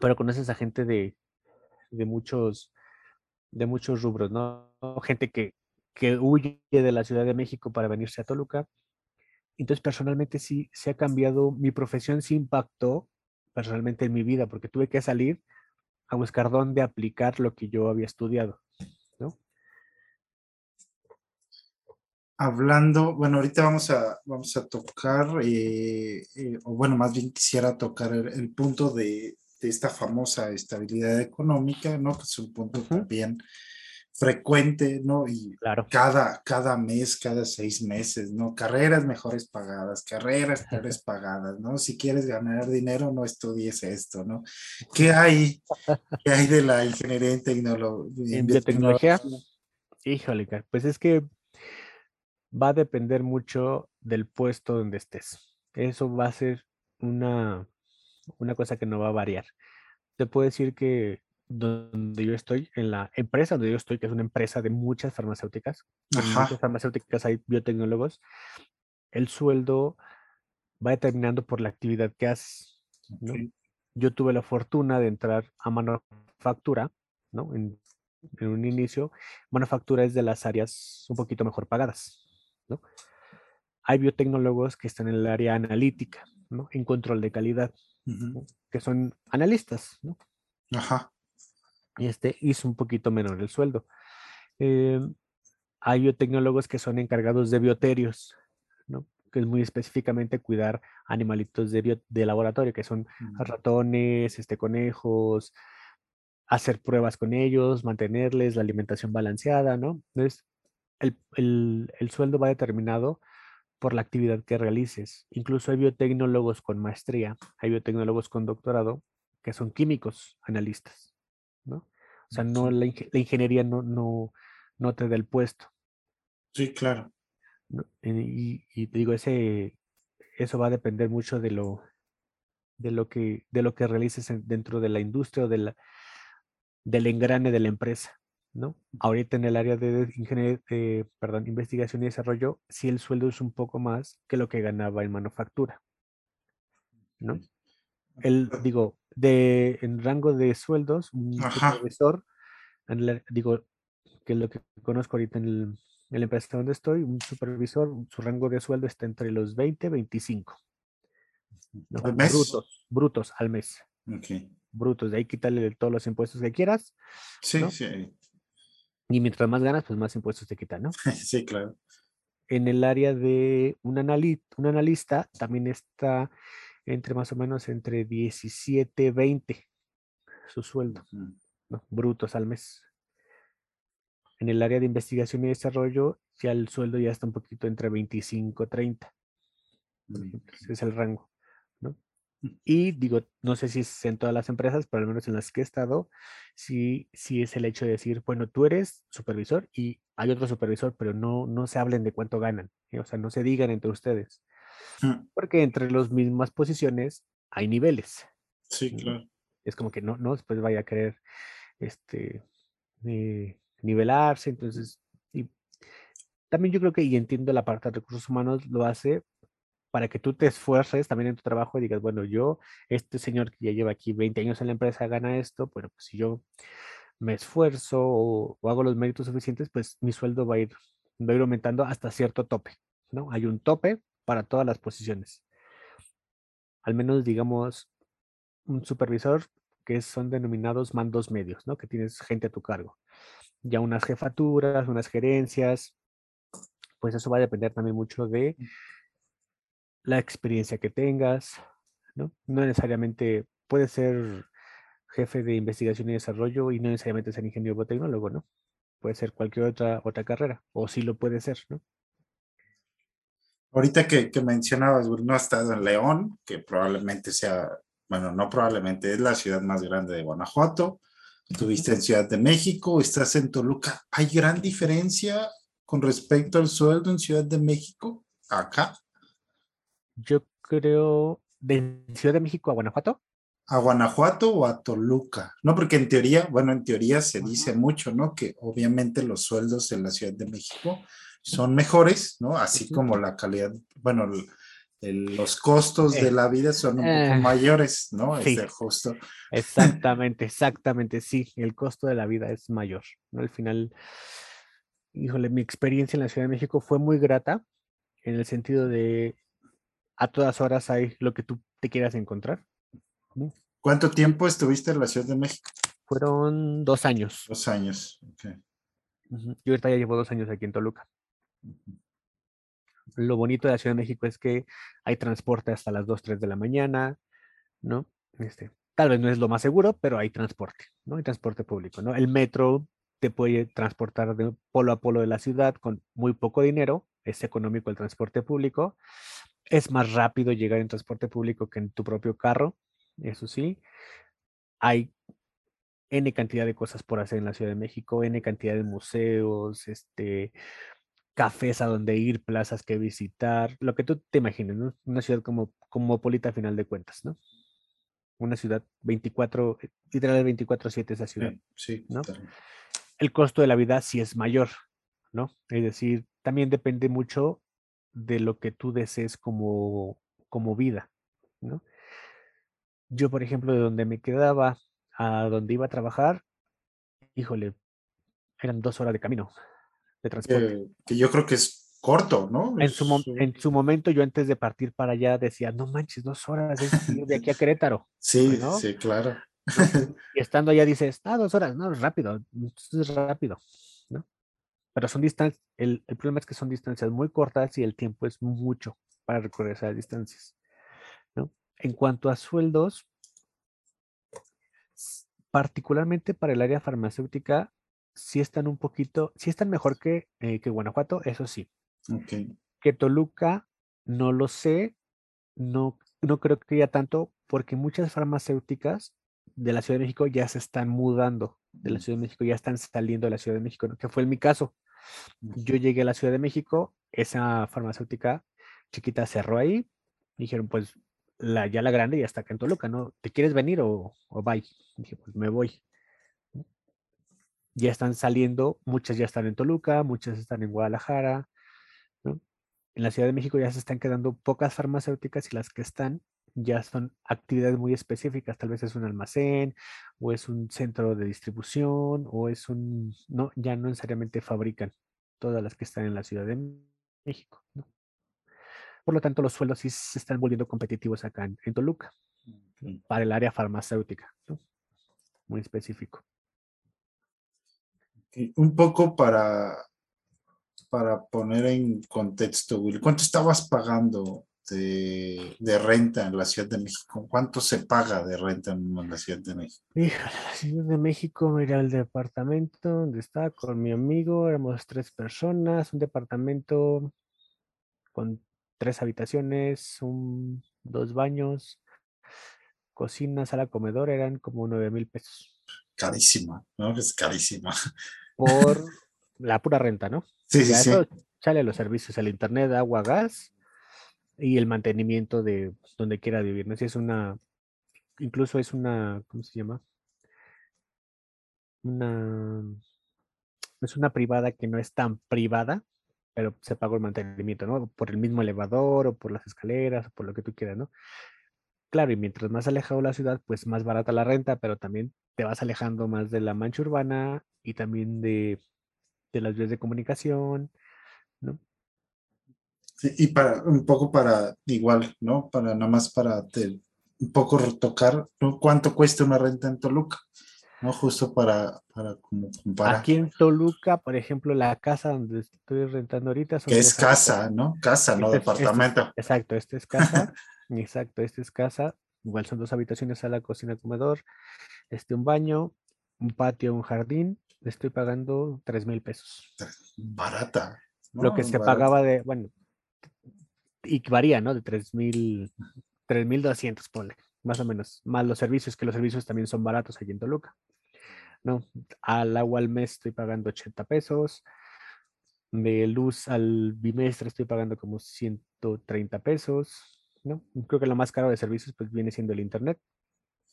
pero conoces a gente de, de muchos, de muchos rubros, ¿no? Gente que, que huye de la Ciudad de México para venirse a Toluca, Entonces, personalmente sí se ha cambiado, mi profesión sí impactó personalmente en mi vida, porque tuve que salir a buscar dónde aplicar lo que yo había estudiado, ¿no? Hablando, bueno, ahorita vamos a, vamos a tocar, eh, eh, o bueno, más bien quisiera tocar el, punto de, de, esta famosa estabilidad económica, ¿no? Que es un punto también frecuente, ¿no? Y claro. cada, cada mes, cada seis meses, ¿no? Carreras mejores pagadas, carreras peores pagadas, ¿no? Si quieres ganar dinero, no estudies esto, ¿no? ¿Qué hay, ¿qué hay de la ingeniería en, tecnología? en biotecnología? Híjole, pues es que va a depender mucho del puesto donde estés. Eso va a ser una, una cosa que no va a variar. Te puedo decir que donde yo estoy, en la empresa donde yo estoy, que es una empresa de muchas farmacéuticas, en muchas farmacéuticas hay biotecnólogos, el sueldo va determinando por la actividad que haces. Yo tuve la fortuna de entrar a manufactura, ¿no? En, en, un inicio, manufactura es de las áreas un poquito mejor pagadas, ¿no? Hay biotecnólogos que están en el área analítica, ¿no? En control de calidad, que son analistas, ¿no? Ajá y este hizo un poquito menor el sueldo. Eh, hay biotecnólogos que son encargados de bioterios, ¿no? que es muy específicamente cuidar animalitos de, de laboratorio, que son mm. ratones, este, conejos, hacer pruebas con ellos, mantenerles la alimentación balanceada, ¿no? Entonces, el, el, el sueldo va determinado por la actividad que realices. Incluso hay biotecnólogos con maestría, hay biotecnólogos con doctorado que son químicos analistas. ¿no? O sea, no, la, ingeniería no, no, no te da el puesto. Sí, claro. Y, y, te digo, ese, eso va a depender mucho de lo, de lo que, de lo que realices dentro de la industria o de la, del engrane de la empresa. ¿No? Ahorita en el área de ingeniería, perdón, investigación y desarrollo, sí el sueldo es un poco más que lo que ganaba en manufactura. ¿no? El, digo, de, en rango de sueldos, un supervisor, digo, que lo que conozco ahorita en, el, la empresa donde estoy, un supervisor, su rango de sueldo está entre los 20 y 25. Brutos, brutos al mes. Brutos, de ahí quítale todos los impuestos que quieras. Sí, sí. Y mientras más ganas, pues más impuestos te quitan, ¿no? sí, claro. En el área de un, un analista también está entre más o menos entre 17, 20 su sueldo, brutos al mes. En el área de investigación y desarrollo, ya el sueldo ya está un poquito entre 25, 30. Ese es el rango. Y digo, no sé si es en todas las empresas, pero al menos en las que he estado, sí, sí es el hecho de decir, bueno, tú eres supervisor y hay otro supervisor, pero no, no se hablen de cuánto ganan, o sea, no se digan entre ustedes. Mm. Porque entre las mismas posiciones hay niveles. Sí, claro. Es como que no, no después vaya a querer este, eh, nivelarse. Entonces, y también yo creo que, y entiendo la parte de recursos humanos, lo hace para que tú te esfuerces también en tu trabajo y digas, bueno, yo, este señor que ya lleva aquí 20 años en la empresa gana esto, bueno, pues si yo me esfuerzo o, hago los méritos suficientes, pues mi sueldo va a ir, va a ir aumentando hasta cierto tope, ¿no? Hay un tope para todas las posiciones. Al menos, digamos, un supervisor que son denominados mandos medios, ¿no? Que tienes gente a tu cargo. Ya unas jefaturas, unas gerencias, pues eso va a depender también mucho de mm. La experiencia que tengas, ¿no? No necesariamente puede ser jefe de investigación y desarrollo y no necesariamente ser ingeniero biotecnólogo, ¿no? Puede ser cualquier otra, otra carrera, o sí lo puede ser, ¿no? Ahorita que, que mencionabas, no ha estado en León, que probablemente sea, bueno, no probablemente, es la ciudad más grande de Guanajuato. Estuviste en Ciudad de México, estás en Toluca. ¿Hay gran diferencia con respecto al sueldo en Ciudad de México acá? Yo creo, ¿de Ciudad de México a Guanajuato? ¿A Guanajuato o a Toluca? No, porque en teoría, bueno, en teoría se dice mucho, ¿no? Que obviamente los sueldos en la Ciudad de México son mejores, ¿no? Así como la calidad, bueno, los costos de eh, la vida son un poco eh, mayores, ¿no? Sí, es justo. Exactamente, exactamente, sí, el costo de la vida es mayor, ¿no? Al final, híjole, mi experiencia en la Ciudad de México fue muy grata en el sentido de a todas horas hay lo que tú te quieras encontrar. ¿Cuánto tiempo estuviste en la Ciudad de México? Fueron dos años. Dos años, ok. Yo ahorita ya llevo dos años aquí en Toluca. Lo bonito de la Ciudad de México es que hay transporte hasta las 2, 3 de la mañana, ¿no? Este, tal vez no es lo más seguro, pero hay transporte, ¿no? Hay transporte público, ¿no? El metro te puede transportar de polo a polo de la ciudad con muy poco dinero, es económico el transporte público, es más rápido llegar en transporte público que en tu propio carro, eso sí. Hay N cantidad de cosas por hacer en la Ciudad de México, N cantidad de museos, este, cafés a donde ir, plazas que visitar, lo que tú te imagines, ¿no? Una ciudad como cosmopolita a final de cuentas, ¿no? Una ciudad 24, eh, literal 24-7 esa ciudad, Sí, ¿no? El costo de la vida sí es mayor, ¿no? Es decir, también depende mucho de lo que tú desees como, como vida, ¿no? Yo, por ejemplo, de donde me quedaba a donde iba a trabajar, híjole, eran dos horas de camino de transporte. que yo creo que es corto, ¿no? En su, en su momento, yo antes de partir para allá decía, no manches, dos horas ir de aquí a Querétaro. Sí, sí, claro. Y estando allá dices, ah, dos horas, no, rápido, es rápido, ¿no? Pero son distancias, el, el problema es que son distancias muy cortas y el tiempo es mucho para recorrer esas distancias, ¿no? En cuanto a sueldos, particularmente para el área farmacéutica, sí están un poquito, sí están mejor que, eh, que Guanajuato, eso sí. Que Toluca, no lo sé, no, no creo que haya tanto, porque muchas farmacéuticas de la Ciudad de México ya se están mudando de la Ciudad de México, ya están saliendo de la Ciudad de México, que fue en mi caso. Yo llegué a la Ciudad de México, esa farmacéutica chiquita cerró ahí, dijeron, pues ya la grande ya está acá en Toluca, ¿no? ¿Te quieres venir o, o bye? Dije, pues me voy ya están saliendo, muchas ya están en Toluca, muchas están en Guadalajara. En la Ciudad de México ya se están quedando pocas farmacéuticas y las que están ya son actividades muy específicas, tal vez es un almacén o es un centro de distribución o es un, no, ya no necesariamente fabrican todas las que están en la Ciudad de México, ¿no? Por lo tanto, los sueldos sí se están volviendo competitivos acá en, Toluca para el área farmacéutica, ¿no? muy específico un poco para, para poner en contexto, Will, ¿cuánto estabas pagando de, renta en la Ciudad de México? ¿Cuánto se paga de renta en la Ciudad de México? la Ciudad de México, mira el departamento donde estaba con mi amigo, éramos tres personas, un departamento con tres habitaciones, un, dos baños, cocina, sala, comedor, eran como nueve mil pesos. Carísima, ¿no? Es carísima por la pura renta, ¿no? Sí, sí, sí. Sale los servicios, el internet, agua, gas y el mantenimiento de donde quiera vivir. No si es una, incluso es una, ¿cómo se llama? Una, es una privada que no es tan privada, pero se paga el mantenimiento, ¿no? Por el mismo elevador o por las escaleras o por lo que tú quieras, ¿no? Claro, y mientras más alejado la ciudad, pues más barata la renta, pero también te vas alejando más de la mancha urbana y también de, las vías de comunicación, ¿no? Y para un poco para igual, ¿no? Para nada más para un poco retocar, ¿no? ¿Cuánto cuesta una renta en Toluca? ¿No? Justo para, para como comparar. Aquí en Toluca, por ejemplo, la casa donde estoy rentando ahorita. que es casa, ¿no? Casa, no departamento. exacto, este es casa. exacto, este es casa. Igual son dos habitaciones, sala, cocina, comedor, este un baño, un patio, un jardín le estoy pagando tres mil pesos. Barata. Lo que se pagaba de, bueno, y varía, ¿no? De tres mil, tres mil doscientos, ponle, más o menos. Más los servicios, que los servicios también son baratos allí en Toluca. ¿No? Al agua al mes estoy pagando 80 pesos. De luz al bimestre estoy pagando como 130 pesos. ¿no? Creo que lo más caro de servicios pues viene siendo el internet,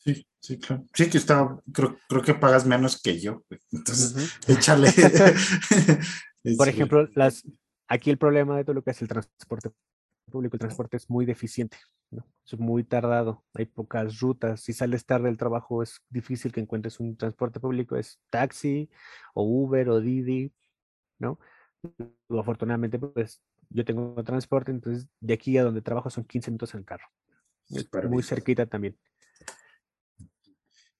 Sí, sí, claro. Sí, que está, creo, creo que pagas menos que yo. Entonces, échale. Por ejemplo, las, aquí el problema de todo lo que es el transporte público, el transporte es muy deficiente, ¿no? es muy tardado, hay pocas rutas, si sales tarde del trabajo es difícil que encuentres un transporte público, es taxi o Uber o Didi, ¿no? afortunadamente, pues yo tengo transporte, entonces de aquí a donde trabajo son 15 minutos en carro. muy cerquita también.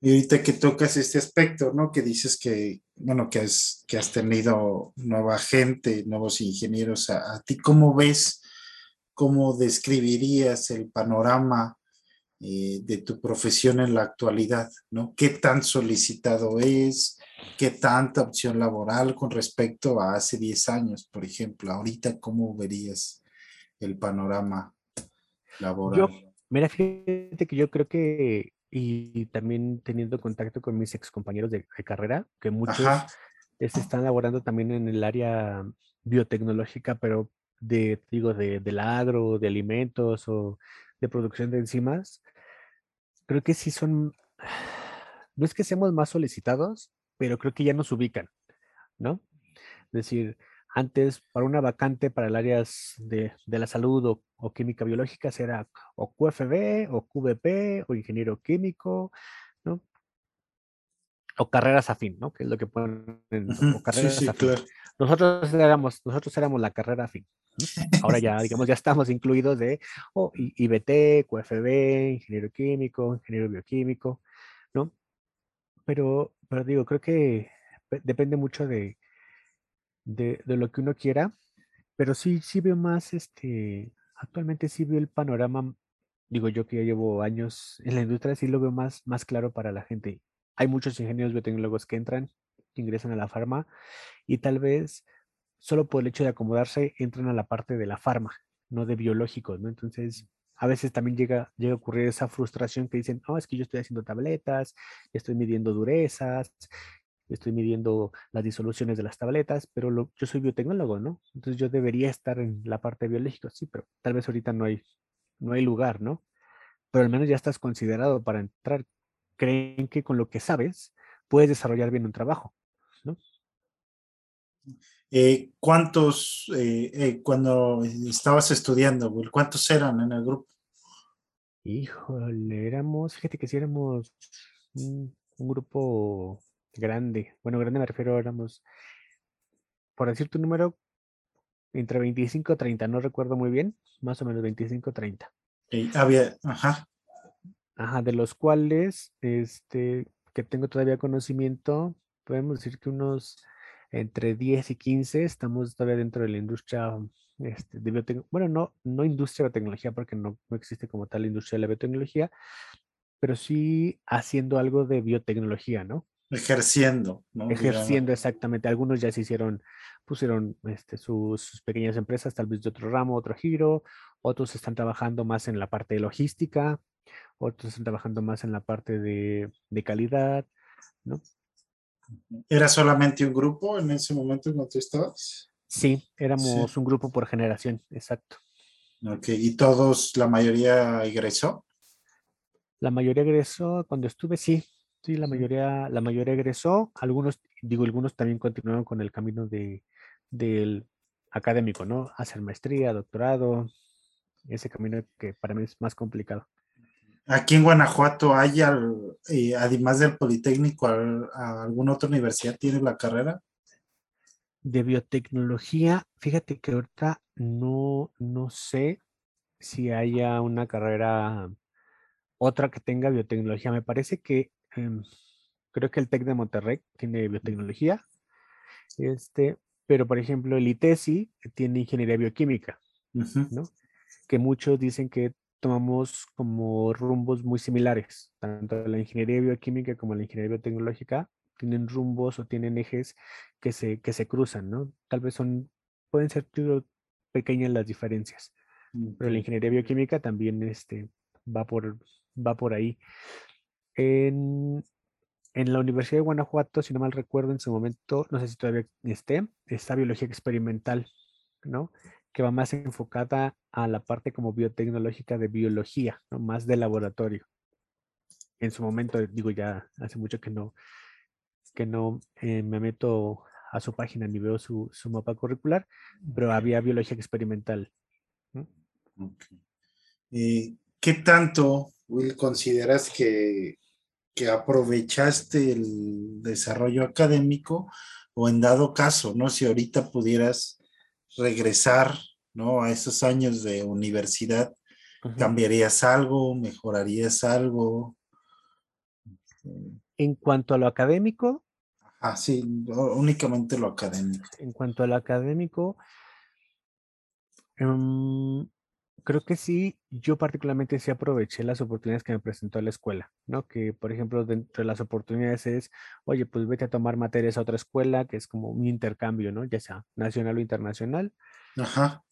Y ahorita que tocas este aspecto, ¿no? Que dices que, bueno, que has, que has tenido nueva gente, nuevos ingenieros, a, ti, ¿cómo ves, cómo describirías el panorama eh, de tu profesión en la actualidad, ¿no? ¿Qué tan solicitado es? ¿Qué tanta opción laboral con respecto a hace 10 años, por ejemplo? Ahorita, ¿cómo verías el panorama laboral? Yo, mira, fíjate que yo creo que y también teniendo contacto con mis ex compañeros de, carrera, que muchos están laborando también en el área biotecnológica, pero de, digo, de, del agro, de alimentos o de producción de enzimas, creo que sí son, no es que seamos más solicitados, pero creo que ya nos ubican, ¿no? Es decir, antes, para una vacante para el área de, la salud o, química biológica, era o QFB o QVP o ingeniero químico, ¿no? O carreras afín, ¿no? Que es lo que ponen, o carreras afín. Nosotros éramos, nosotros éramos la carrera afín. Ahora ya, digamos, ya estamos incluidos de oh, IBT, QFB, ingeniero químico, ingeniero bioquímico, ¿no? Pero, pero digo, creo que depende mucho de, de, lo que uno quiera, pero sí, sí veo más, este, actualmente sí veo el panorama, digo yo que ya llevo años en la industria, sí lo veo más, más claro para la gente. Hay muchos ingenieros biotecnólogos que entran, ingresan a la farma y tal vez solo por el hecho de acomodarse entran a la parte de la farma, no de biológicos, ¿no? Entonces, a veces también llega, llega a ocurrir esa frustración que dicen, no, es que yo estoy haciendo tabletas, estoy midiendo durezas, estoy midiendo las disoluciones de las tabletas, pero yo soy biotecnólogo, ¿no? Entonces yo debería estar en la parte biológica, sí, pero tal vez ahorita no hay, no hay lugar, ¿no? Pero al menos ya estás considerado para entrar. Creen que con lo que sabes puedes desarrollar bien un trabajo, ¿no? Eh, ¿Cuántos, eh, eh, cuando estabas estudiando, cuántos eran en el grupo? Híjole, éramos, fíjate que si éramos un grupo grande. Bueno, grande me refiero, éramos, por decir tu número, entre 25 y 30, no recuerdo muy bien, más o menos 25 o 30. había, ajá. Ajá, de los cuales, este, que tengo todavía conocimiento, podemos decir que unos entre 10 y 15 estamos todavía dentro de la industria este, de biotecnología. Bueno, no, no industria de tecnología, porque no, no existe como tal industria de la biotecnología, pero sí haciendo algo de biotecnología, ¿no? Ejerciendo, ¿no? Ejerciendo exactamente. Algunos ya se hicieron, pusieron este, sus, pequeñas empresas, tal vez de otro ramo, otro giro. Otros están trabajando más en la parte de logística. Otros están trabajando más en la parte de, calidad, ¿no? ¿Era solamente un grupo en ese momento en tú estabas? Sí, éramos un grupo por generación, exacto. Ok, ¿y todos, la mayoría egresó? La mayoría egresó cuando estuve, sí, Sí, la mayoría, la mayoría egresó, algunos, digo, algunos también continuaron con el camino de, del académico, ¿no? Hacer maestría, doctorado, ese camino que para mí es más complicado. Aquí en Guanajuato hay, eh, además del Politécnico, ¿alguna otra universidad tiene la carrera? De biotecnología, fíjate que ahorita no, no sé si haya una carrera, otra que tenga biotecnología. Me parece que Em, creo que el TEC de Monterrey tiene biotecnología, este, pero por ejemplo el ITESI tiene ingeniería bioquímica, ¿no? Que muchos dicen que tomamos como rumbos muy similares, tanto la ingeniería bioquímica como la ingeniería biotecnológica tienen rumbos o tienen ejes que se, que se cruzan, ¿no? Tal vez son, pueden ser pequeñas las diferencias, pero la ingeniería bioquímica también este, va, por, va por ahí. En, la Universidad de Guanajuato, si no mal recuerdo, en su momento, no sé si todavía esté, está biología experimental, ¿no? Que va más enfocada a la parte como biotecnológica de biología, ¿no? Más de laboratorio. En su momento, digo ya hace mucho que no, que no eh, me meto a su página ni veo su, mapa curricular, pero había biología experimental. Eh, ¿Qué tanto, Will, consideras que que aprovechaste el desarrollo académico o en dado caso, ¿no? Si ahorita pudieras regresar ¿no? A esos años de universidad, ¿cambiarías algo? ¿Mejorarías algo? En cuanto a lo académico. Ah, sí, únicamente lo académico. En cuanto a lo académico, em, creo que sí, yo particularmente sí aproveché las oportunidades que me presentó la escuela, ¿no? Que, por ejemplo, dentro de las oportunidades es, oye, pues vete a tomar materias a otra escuela, que es como un intercambio, ¿no? Ya sea nacional o internacional. Ajá.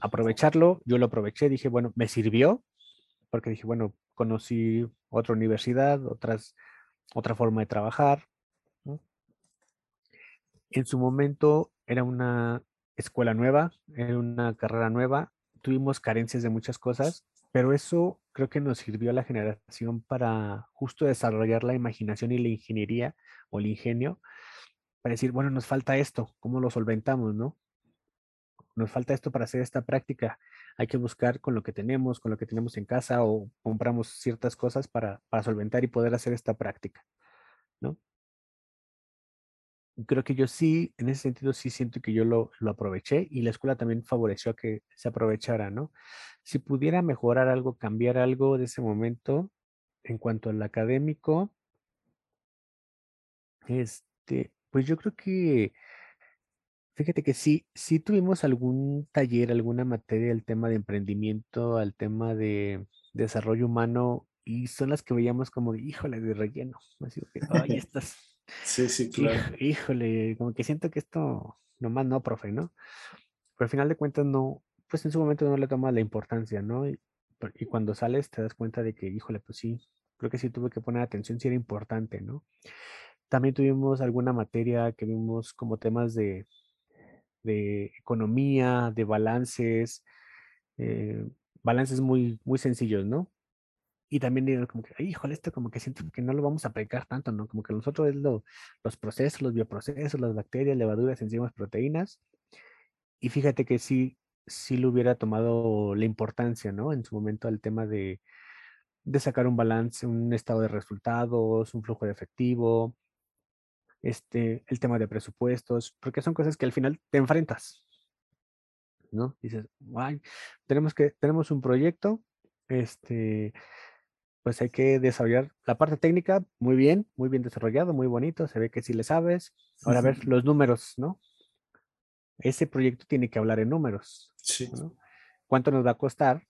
Aprovecharlo, yo lo aproveché, dije, bueno, me sirvió, porque dije, bueno, conocí otra universidad, otras, otra forma de trabajar. En su momento era una escuela nueva, era una carrera nueva, tuvimos carencias de muchas cosas, pero eso creo que nos sirvió a la generación para justo desarrollar la imaginación y la ingeniería o el ingenio para decir, bueno, nos falta esto, ¿cómo lo solventamos, no? Nos falta esto para hacer esta práctica. Hay que buscar con lo que tenemos, con lo que tenemos en casa o compramos ciertas cosas para, para solventar y poder hacer esta práctica, ¿no? Creo que yo sí, en ese sentido sí siento que yo lo, lo, aproveché y la escuela también favoreció a que se aprovechara, ¿no? Si pudiera mejorar algo, cambiar algo de ese momento en cuanto al académico, este, pues yo creo que, fíjate que sí, sí tuvimos algún taller, alguna materia del tema de emprendimiento, al tema de desarrollo humano y son las que veíamos como, híjole, de relleno. Así que, ay, estas Sí, sí, claro. Híjole, como que siento que esto nomás no, profe, ¿no? Pero al final de cuentas no, pues en su momento no le toma la importancia, ¿no? Y, y, cuando sales te das cuenta de que, híjole, pues sí, creo que sí tuve que poner atención, sí era importante, ¿no? También tuvimos alguna materia que vimos como temas de, de economía, de balances, eh, balances muy, muy sencillos, ¿no? Y también digo como que, híjole, esto como que siento que no lo vamos a aplicar tanto, ¿no? Como que nosotros es lo, los procesos, los bioprocesos, las bacterias, levaduras, enzimas, proteínas. Y fíjate que sí, sí le hubiera tomado la importancia, ¿no? En su momento al tema de, de sacar un balance, un estado de resultados, un flujo de efectivo, este, el tema de presupuestos, porque son cosas que al final te enfrentas, ¿no? Dices, Ay, tenemos que, tenemos un proyecto, este, pues hay que desarrollar la parte técnica muy bien, muy bien desarrollado, muy bonito, se ve que sí le sabes. Ahora a ver los números, ¿no? Ese proyecto tiene que hablar en números. Sí. ¿Cuánto nos va a costar?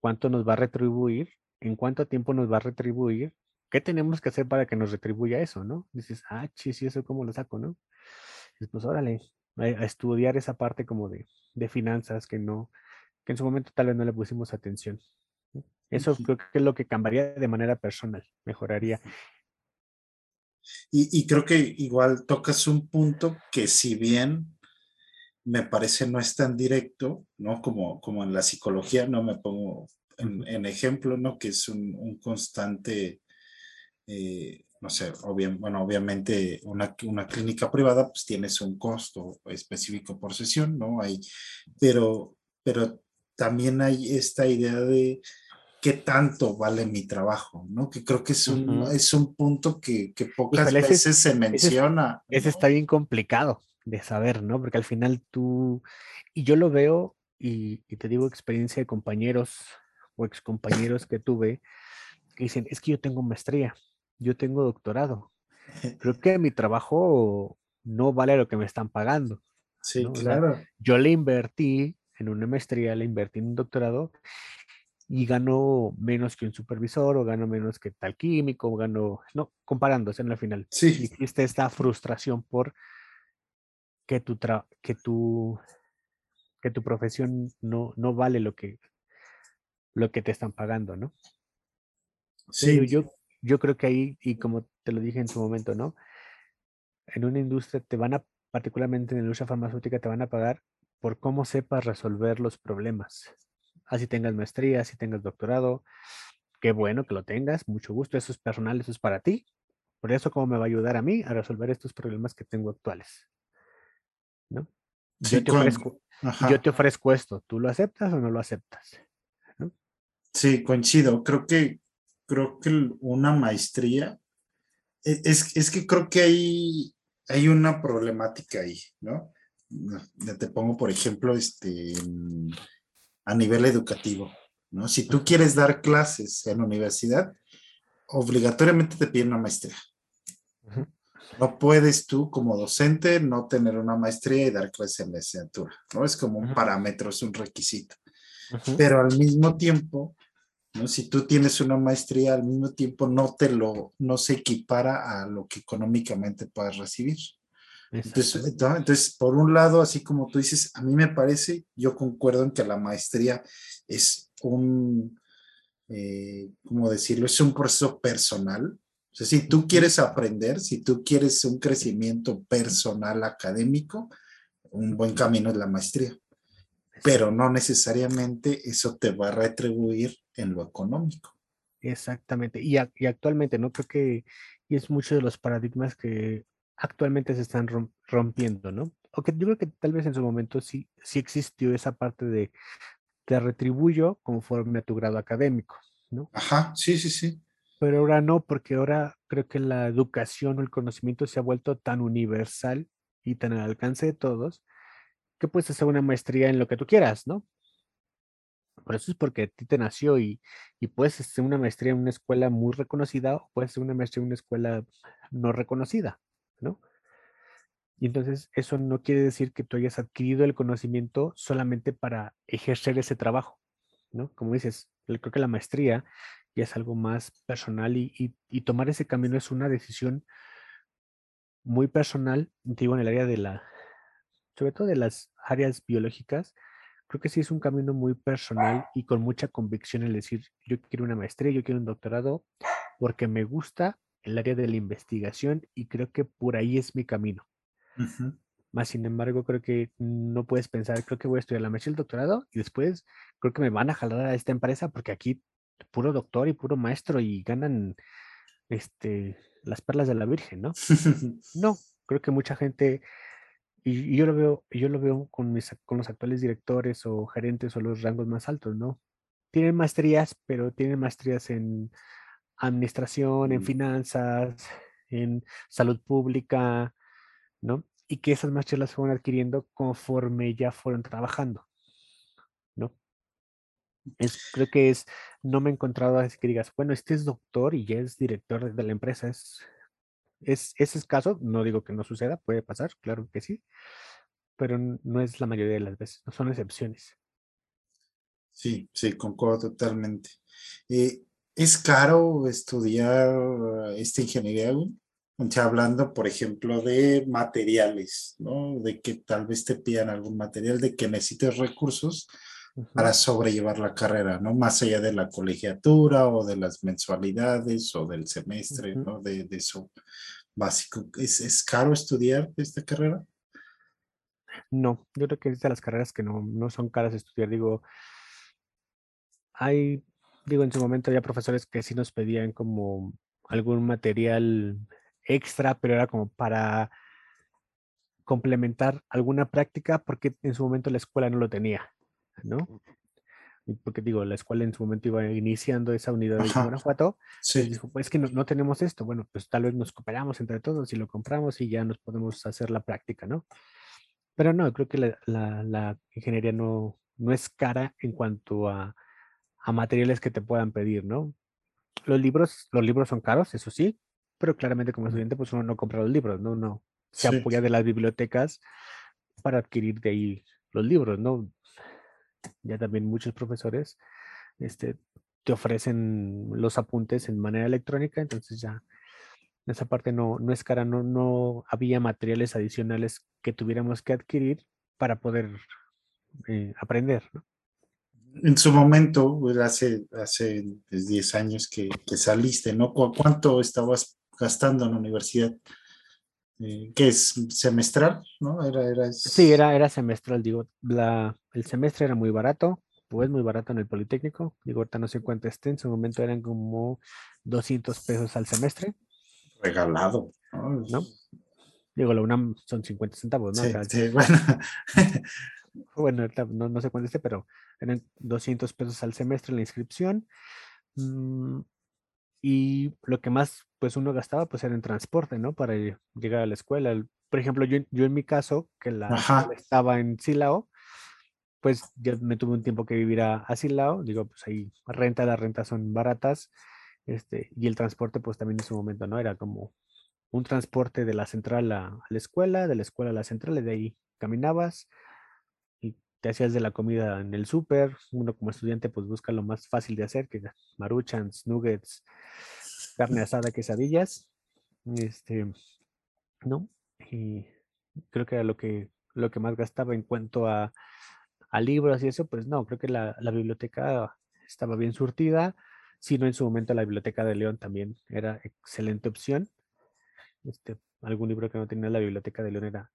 ¿Cuánto nos va a retribuir? ¿En cuánto tiempo nos va a retribuir? ¿Qué tenemos que hacer para que nos retribuya eso, no? Dices, ah, chis, ¿y eso cómo lo saco, no? Dices, pues órale, a, estudiar esa parte como de, de finanzas que no, que en su momento tal vez no le pusimos atención. Eso creo que es lo que cambiaría de manera personal, mejoraría. Y, creo que igual tocas un punto que si bien me parece no es tan directo, ¿no? Como, como en la psicología, no me pongo en, ejemplo, ¿no? Que es un, constante, eh, no sé, bueno, obviamente una, una, clínica privada pues tienes un costo específico por sesión, ¿no? Hay, pero, pero también hay esta idea de qué tanto vale mi trabajo, ¿no? Que creo que es un, es un punto que, pocas veces se menciona. Ese, está bien complicado de saber, ¿no? Porque al final tú, y yo lo veo, y, te digo experiencia de compañeros o excompañeros que tuve, que dicen, es que yo tengo maestría, yo tengo doctorado, creo que mi trabajo no vale lo que me están pagando. Sí, claro. yo le invertí en una maestría, le invertí en un doctorado y gano menos que un supervisor o gano menos que tal químico o gano, no, comparándose en la final. Sí. existe esta frustración por que tu, que tu, que tu profesión no, no vale lo que, lo que te están pagando, ¿no? Sí. yo, yo creo que ahí, y como te lo dije en su momento, ¿no? En una industria te van a, particularmente en la industria farmacéutica, te van a pagar por cómo sepas resolver los problemas así tengas maestría, así tengas doctorado. Qué bueno que lo tengas, mucho gusto, eso es personal, eso es para ti. Por eso, ¿cómo me va a ayudar a mí a resolver estos problemas que tengo actuales? ¿No? yo, te ofrezco, yo, te ofrezco, esto, ¿tú lo aceptas o no lo aceptas? Sí, coincido. Creo que, creo que una maestría, e, es, es que creo que hay, hay una problemática ahí, ¿no? te pongo, por ejemplo, este, a nivel educativo, ¿no? Si tú quieres dar clases en la universidad, obligatoriamente te piden una maestría. No puedes tú como docente no tener una maestría y dar clases en la licenciatura, ¿no? Es como un parámetro, es un requisito. Pero al mismo tiempo, ¿no? Si tú tienes una maestría, al mismo tiempo no te lo, no se equipara a lo que económicamente puedas recibir. Entonces, entonces, por un lado, así como tú dices, a mí me parece, yo concuerdo en que la maestría es un, eh, ¿cómo decirlo? Es un proceso personal. O sea, si tú quieres aprender, si tú quieres un crecimiento personal académico, un buen camino es la maestría. Pero no necesariamente eso te va a retribuir en lo económico. Exactamente. Y, y actualmente, ¿no? Creo que y es mucho de los paradigmas que actualmente se están rompiendo, ¿no? O que yo creo que tal vez en su momento sí, sí existió esa parte de te retribuyo conforme a tu grado académico, ¿no? Ajá, sí, sí, sí. Pero ahora no, porque ahora creo que la educación o el conocimiento se ha vuelto tan universal y tan al alcance de todos que puedes hacer una maestría en lo que tú quieras, ¿no? Por eso es porque a ti te nació y, y puedes hacer una maestría en una escuela muy reconocida o puedes hacer una maestría en una escuela no reconocida. ¿No? Y entonces eso no quiere decir que tú hayas adquirido el conocimiento solamente para ejercer ese trabajo, ¿no? Como dices, creo que la maestría ya es algo más personal y, tomar ese camino es una decisión muy personal, digo, en el área de la, sobre todo de las áreas biológicas, creo que sí es un camino muy personal y con mucha convicción el decir, yo quiero una maestría, yo quiero un doctorado, porque me gusta el área de la investigación y creo que por ahí es mi camino. Más sin embargo, creo que no puedes pensar, creo que voy a estudiar la maestría y el doctorado y después creo que me van a jalar a esta empresa porque aquí puro doctor y puro maestro y ganan este, las perlas de la Virgen, ¿no? no, creo que mucha gente, y, yo lo veo, yo lo veo con, mis, con los actuales directores o gerentes o los rangos más altos, ¿no? Tienen maestrías, pero tienen maestrías en administración, en mm. finanzas, en salud pública, ¿no? Y que esas maestrías las fueron adquiriendo conforme ya fueron trabajando, ¿no? Es, creo que es, no me he encontrado así que digas, bueno, este es doctor y ya es director de la empresa, es, es, ese es caso, no digo que no suceda, puede pasar, claro que sí, pero no es la mayoría de las veces, no son excepciones. Sí, sí, concuerdo totalmente. Eh, ¿Es caro estudiar esta ingeniería? O hablando, por ejemplo, de materiales, ¿no? De que tal vez te pidan algún material, de que necesites recursos para sobrellevar la carrera, ¿no? Más allá de la colegiatura o de las mensualidades o del semestre, ¿no? De, eso básico. ¿Es, ¿Es, caro estudiar esta carrera? No, yo creo que es de las carreras que no, no son caras estudiar. Digo, hay digo, en su momento había profesores que sí nos pedían como algún material extra, pero era como para complementar alguna práctica porque en su momento la escuela no lo tenía, ¿no? Porque digo, la escuela en su momento iba iniciando esa unidad de Guanajuato. Sí. dijo, pues que no, no, tenemos esto. Bueno, pues tal vez nos cooperamos entre todos y lo compramos y ya nos podemos hacer la práctica, ¿no? Pero no, creo que la, la, la ingeniería no, no es cara en cuanto a a materiales que te puedan pedir, ¿no? Los libros, los libros son caros, eso sí, pero claramente como estudiante pues uno no compra los libros, ¿no? No se apoya de las bibliotecas para adquirir de ahí los libros, ¿no? Ya también muchos profesores este, te ofrecen los apuntes en manera electrónica, entonces ya esa parte no, no es cara, no, no había materiales adicionales que tuviéramos que adquirir para poder eh, aprender, ¿no? En su momento, pues, hace, hace 10 pues, años que, saliste, ¿no? ¿Cuánto estabas gastando en la universidad? Eh, ¿Qué es semestral? ¿no? Era, era... Sí, era, era semestral, digo, la, el semestre era muy barato, pues muy barato en el Politécnico, digo, ahorita no sé cuánto esté, en su momento eran como 200 pesos al semestre. Regalado, ¿no? Digo, la UNAM son 50 centavos, ¿no? Sí, sí bueno. bueno, no, no sé cuánto esté, pero eran 200 pesos al semestre la inscripción. Mm, y lo que más pues uno gastaba pues era en transporte, ¿no? Para llegar a la escuela. por ejemplo, yo, yo en mi caso, que la estaba en Silao, pues yo me tuve un tiempo que vivir a, a Silao, digo, pues ahí renta, las rentas son baratas, este, y el transporte pues también en su momento, ¿no? Era como un transporte de la central a, la escuela, de la escuela a la central, y de ahí caminabas te hacías de la comida en el súper. Uno como estudiante pues busca lo más fácil de hacer, que maruchans, nuggets, carne asada, quesadillas. Este, ¿no? Y creo que era lo que, lo que más gastaba en cuanto a, a libros y eso, pues no, creo que la, la biblioteca estaba bien surtida. Si no, en su momento la biblioteca de León también era excelente opción este, algún libro que no tenía la biblioteca de León era,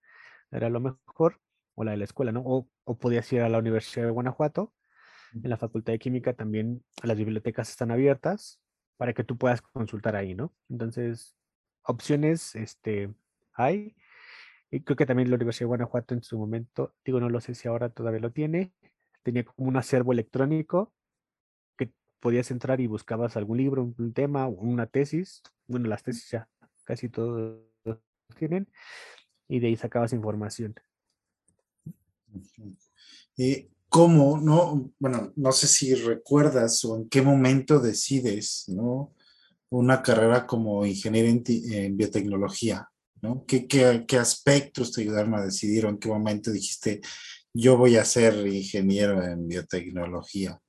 era lo mejor, o la de la escuela, ¿no? O, o podías ir a la Universidad de Guanajuato, en la Facultad de Química también las bibliotecas están abiertas para que tú puedas consultar ahí, ¿no? Entonces, opciones este, hay. Y creo que también la Universidad de Guanajuato en su momento, digo, no lo sé si ahora todavía lo tiene, tenía como un acervo electrónico que podías entrar y buscabas algún libro, un, tema, una tesis. Bueno, las tesis ya casi todos tienen, y de ahí sacabas información. ¿Y ¿Cómo, no? Bueno, no sé si recuerdas o en qué momento decides, ¿no? Una carrera como ingeniero en, biotecnología, ¿no? ¿Qué, qué, aspectos te ayudaron a decidir o en qué momento dijiste, yo voy a ser ingeniero en biotecnología?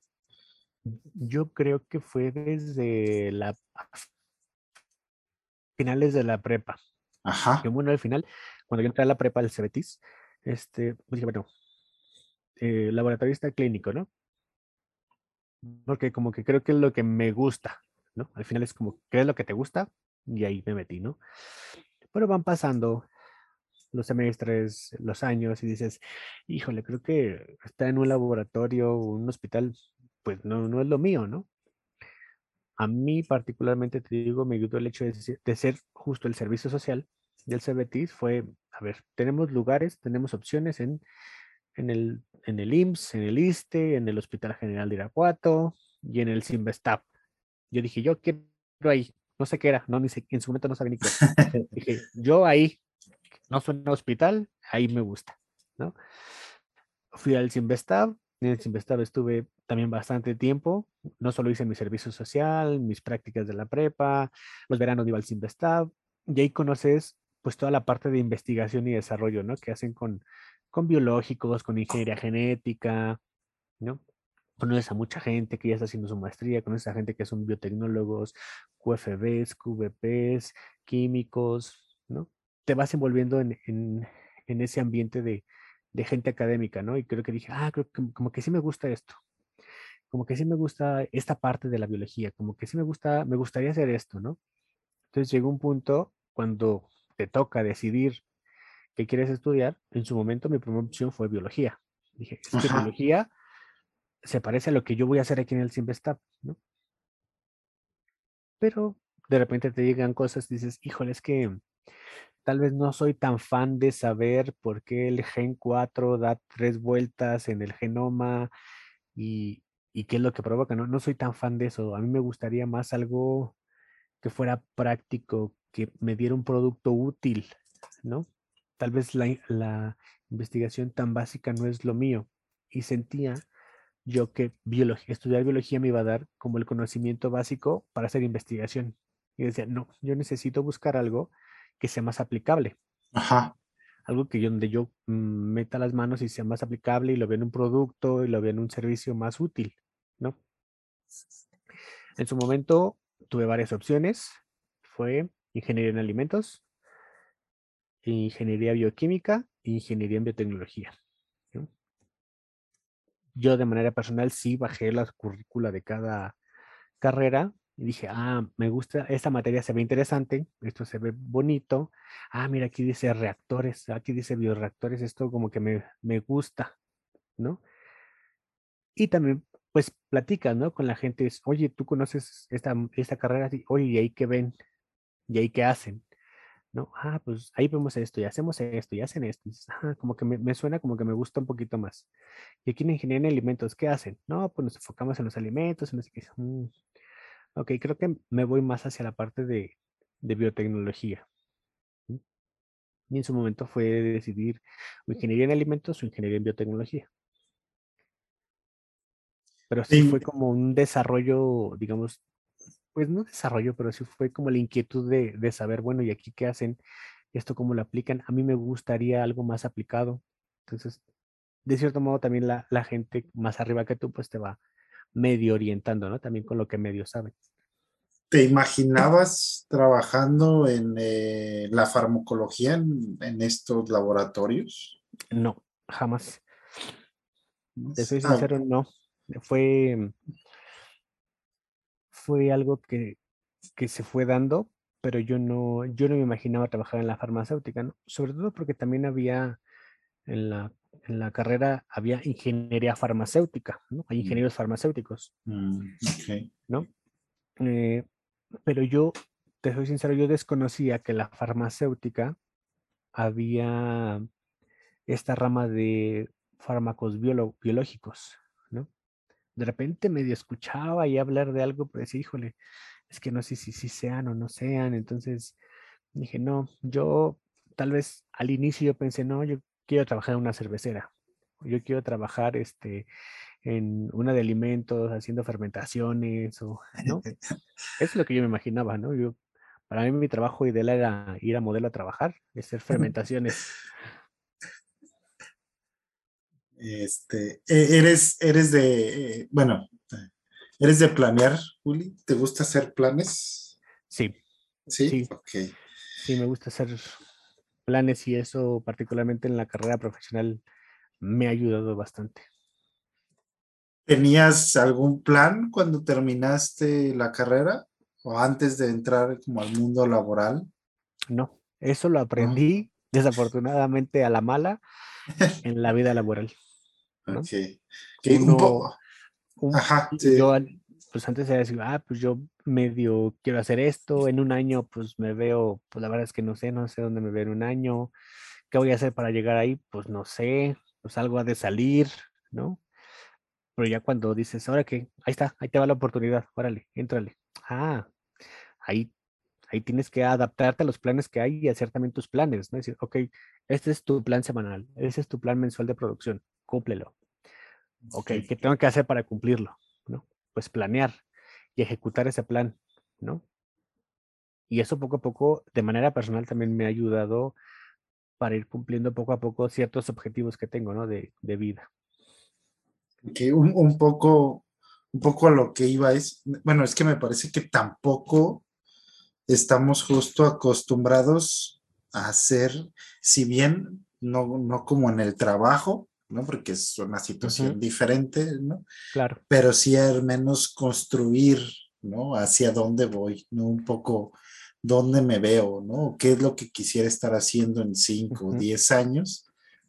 Yo creo que fue desde la finales de la prepa. Ajá. Que bueno, al final, cuando yo entré a la prepa del Cebetis, este, dije, bueno, eh, laboratorista clínico, ¿no? Porque como que creo que es lo que me gusta, ¿no? Al final es como, ¿qué es lo que te gusta? Y ahí me metí, ¿no? Pero van pasando los semestres, los años y dices, híjole, creo que estar en un laboratorio, un hospital, pues no, no es lo mío, ¿no? A mí particularmente, te digo, me ayudó el hecho de, ser justo el servicio social del CBTIS. Fue, a ver, tenemos lugares, tenemos opciones en, en, el, en el IMSS, en el ISTE, en el Hospital General de Irapuato y en el Simvestap. Yo dije, yo quiero ahí. No sé qué era, no, ni sé, en su momento no sabía ni qué dije, yo ahí, no suena hospital, ahí me gusta, ¿no? Fui al Simvestab, en el Simvestab estuve también bastante tiempo. No solo hice mi servicio social, mis prácticas de la prepa, los veranos iba al Simvestab, y ahí conoces pues toda la parte de investigación y desarrollo, ¿no? Que hacen con, con biológicos, con ingeniería genética, ¿no? Conoces a mucha gente que ya está haciendo su maestría, conoces a gente que son biotecnólogos, QFBs, QVPs, químicos, ¿no? Te vas envolviendo en, en, ese ambiente de, de gente académica, ¿no? Y creo que dije, ah, creo que como que sí me gusta esto, como que sí me gusta esta parte de la biología, como que sí me gusta, me gustaría hacer esto, ¿no? Entonces llegó un punto cuando te toca decidir qué quieres estudiar, en su momento mi primera opción fue biología. Dije, es que biología se parece a lo que yo voy a hacer aquí en el Simvestab, ¿no? Pero de repente te llegan cosas, dices, híjole, es que tal vez no soy tan fan de saber por qué el gen 4 da tres vueltas en el genoma y, y qué es lo que provoca. No, no soy tan fan de eso. A mí me gustaría más algo que fuera práctico, que me diera un producto útil, ¿no? Tal vez la, la investigación tan básica no es lo mío. Y sentía yo que biología, estudiar biología me iba a dar como el conocimiento básico para hacer investigación. Y decía, no, yo necesito buscar algo que sea más aplicable. Ajá algo que yo, donde yo mm, meta las manos y sea más aplicable y lo vea en un producto y lo vea en un servicio más útil, ¿no? En su momento tuve varias opciones. Fue ingeniería en alimentos, ingeniería bioquímica e ingeniería en biotecnología. Yo de manera personal sí bajé la currícula de cada carrera y dije, ah, me gusta, esta materia se ve interesante, esto se ve bonito. Ah, mira, aquí dice reactores, aquí dice bioreactores, esto como que me, me gusta, ¿no? Y también, pues, platicas, ¿no? Con la gente, es, oye, tú conoces esta, esta carrera, oye, ¿y ahí qué ven? ¿Y ahí qué hacen? ¿No? Ah, pues ahí vemos esto, y hacemos esto, y hacen esto. ah, como que me, me, suena como que me gusta un poquito más. Y aquí en ingeniería en alimentos, ¿qué hacen? No, pues nos enfocamos en los alimentos, en los que... Mm, Ok, creo que me voy más hacia la parte de, biotecnología. Y en su momento fue decidir o ingeniería en alimentos o ingeniería en biotecnología. Pero sí, fue como un desarrollo, digamos, pues no desarrollo, pero sí fue como la inquietud de, de saber, bueno, ¿y aquí qué hacen? ¿Esto cómo lo aplican? A mí me gustaría algo más aplicado. Entonces, de cierto modo, también la, la gente más arriba que tú, pues te va medio orientando, ¿no? También con lo que medio saben. ¿Te imaginabas trabajando en eh, la farmacología en, en, estos laboratorios? No, jamás. Te soy ah, sincero, no. Fue, fue algo que, que se fue dando, pero yo no, yo no me imaginaba trabajar en la farmacéutica, ¿no? Sobre todo porque también había en la, en la carrera, había ingeniería farmacéutica, ¿no? Hay mm. ingenieros farmacéuticos, mm, ¿no? Eh, pero yo, te soy sincero, yo desconocía que la farmacéutica había esta rama de fármacos biológicos. De repente medio escuchaba y hablar de algo, pero decía, híjole, es que no sé si, si sean o no sean. Entonces dije, no, yo tal vez al inicio yo pensé, no, yo quiero trabajar en una cervecera. Yo quiero trabajar este, en una de alimentos, haciendo fermentaciones, o, ¿no? Eso es lo que yo me imaginaba, ¿no? Yo, para mí mi trabajo ideal era ir a modelo a trabajar, hacer fermentaciones. Este, e, eres, eres de, eh, bueno, ¿Eres de planear, Juli? ¿Te gusta hacer planes? Sí. Sí, sí. Sí, me gusta hacer planes y eso, particularmente en la carrera profesional, me ha ayudado bastante. ¿Tenías algún plan cuando terminaste la carrera o antes de entrar como al mundo laboral? No, eso lo aprendí desafortunadamente a la mala en la vida laboral. Ok. un poco Ajá, Yo, pues antes era decir, ah, pues yo medio quiero hacer esto, en un año pues me veo, pues la verdad es que no sé, no sé dónde me veo en un año, ¿qué voy a hacer para llegar ahí? Pues no sé, pues algo ha de salir, ¿no? Pero ya cuando dices, ahora que, ahí está, ahí te va la oportunidad, órale, éntrale. Ah, ahí, ahí tienes que adaptarte a los planes que hay y hacer también tus planes, ¿no? Decir, ok, este es tu plan semanal, ese es tu plan mensual de producción, cúmplelo. Ok, ¿qué tengo que hacer para cumplirlo? ¿No? Pues planear y ejecutar ese plan, ¿no? Y eso poco a poco, de manera personal, también me ha ayudado para ir cumpliendo poco a poco ciertos objetivos que tengo, ¿no? De, de vida. Que un, un, poco, un poco a lo que iba es, bueno, es que me parece que tampoco estamos justo acostumbrados a hacer, si bien no, no como en el trabajo, ¿no? Porque es una situación diferente, ¿no? Claro. Pero sí al menos construir, ¿no? Hacia dónde voy, ¿no? Un poco dónde me veo, ¿no? ¿Qué es lo que quisiera estar haciendo en 5 o 10 años,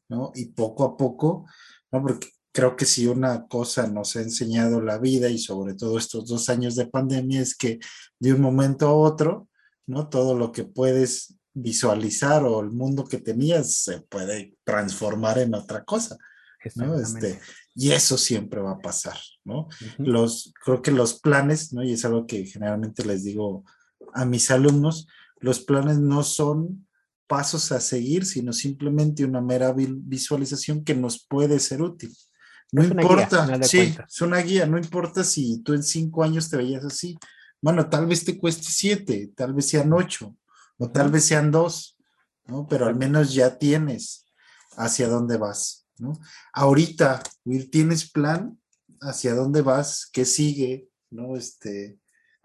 ¿no? Y poco a poco, ¿no? Porque creo que si una cosa nos ha enseñado la vida y sobre todo estos dos años de pandemia es que de un momento a otro, ¿no? Todo lo que puedes visualizar o el mundo que tenías se puede transformar en otra cosa. ¿no? Este, y eso siempre va a pasar, ¿no? los, creo que los planes, ¿no? Y es algo que generalmente les digo a mis alumnos, los planes no son pasos a seguir, sino simplemente una mera visualización que nos puede ser útil. No importa, sí, es una guía, no importa si tú en cinco años te veías así. Bueno, tal vez te cueste siete, tal vez sean ocho, o tal vez sean dos, ¿no? Pero al menos ya tienes hacia dónde vas, ¿no? Ahorita, Will, ¿tienes plan hacia dónde vas? ¿Qué sigue? ¿No? Este,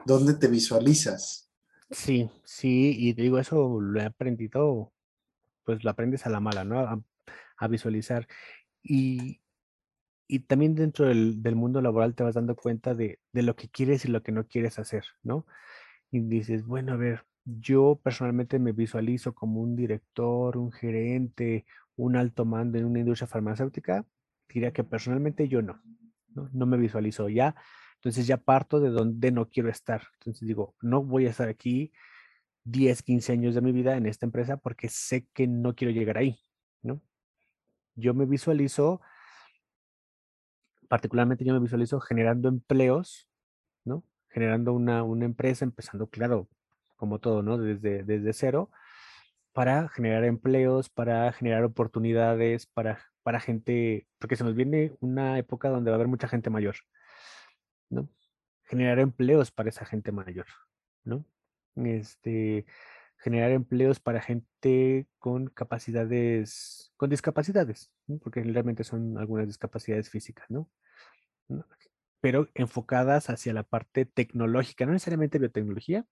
¿dónde te visualizas? Sí, sí, y digo, eso lo he aprendido, pues lo aprendes a la mala, ¿no? A, visualizar. Y, y, también dentro del, del, mundo laboral te vas dando cuenta de, de, lo que quieres y lo que no quieres hacer, ¿no? Y dices, bueno, a ver, yo personalmente me visualizo como un director, un gerente, un alto mando en una industria farmacéutica. Diría que personalmente yo no, no, me visualizo ya. Entonces ya parto de donde no quiero estar. Entonces digo, no voy a estar aquí 10, 15 años de mi vida en esta empresa porque sé que no quiero llegar ahí, ¿no? Yo me visualizo, particularmente yo me visualizo generando empleos, ¿no? Generando una, una empresa, empezando, claro, como todo, ¿no? Desde, desde cero, para generar empleos, para generar oportunidades, para, para gente, porque se nos viene una época donde va a haber mucha gente mayor, ¿no? Generar empleos para esa gente mayor, ¿no? Este, generar empleos para gente con capacidades, con discapacidades, porque realmente son algunas discapacidades físicas, ¿no? Pero enfocadas hacia la parte tecnológica, no necesariamente biotecnología,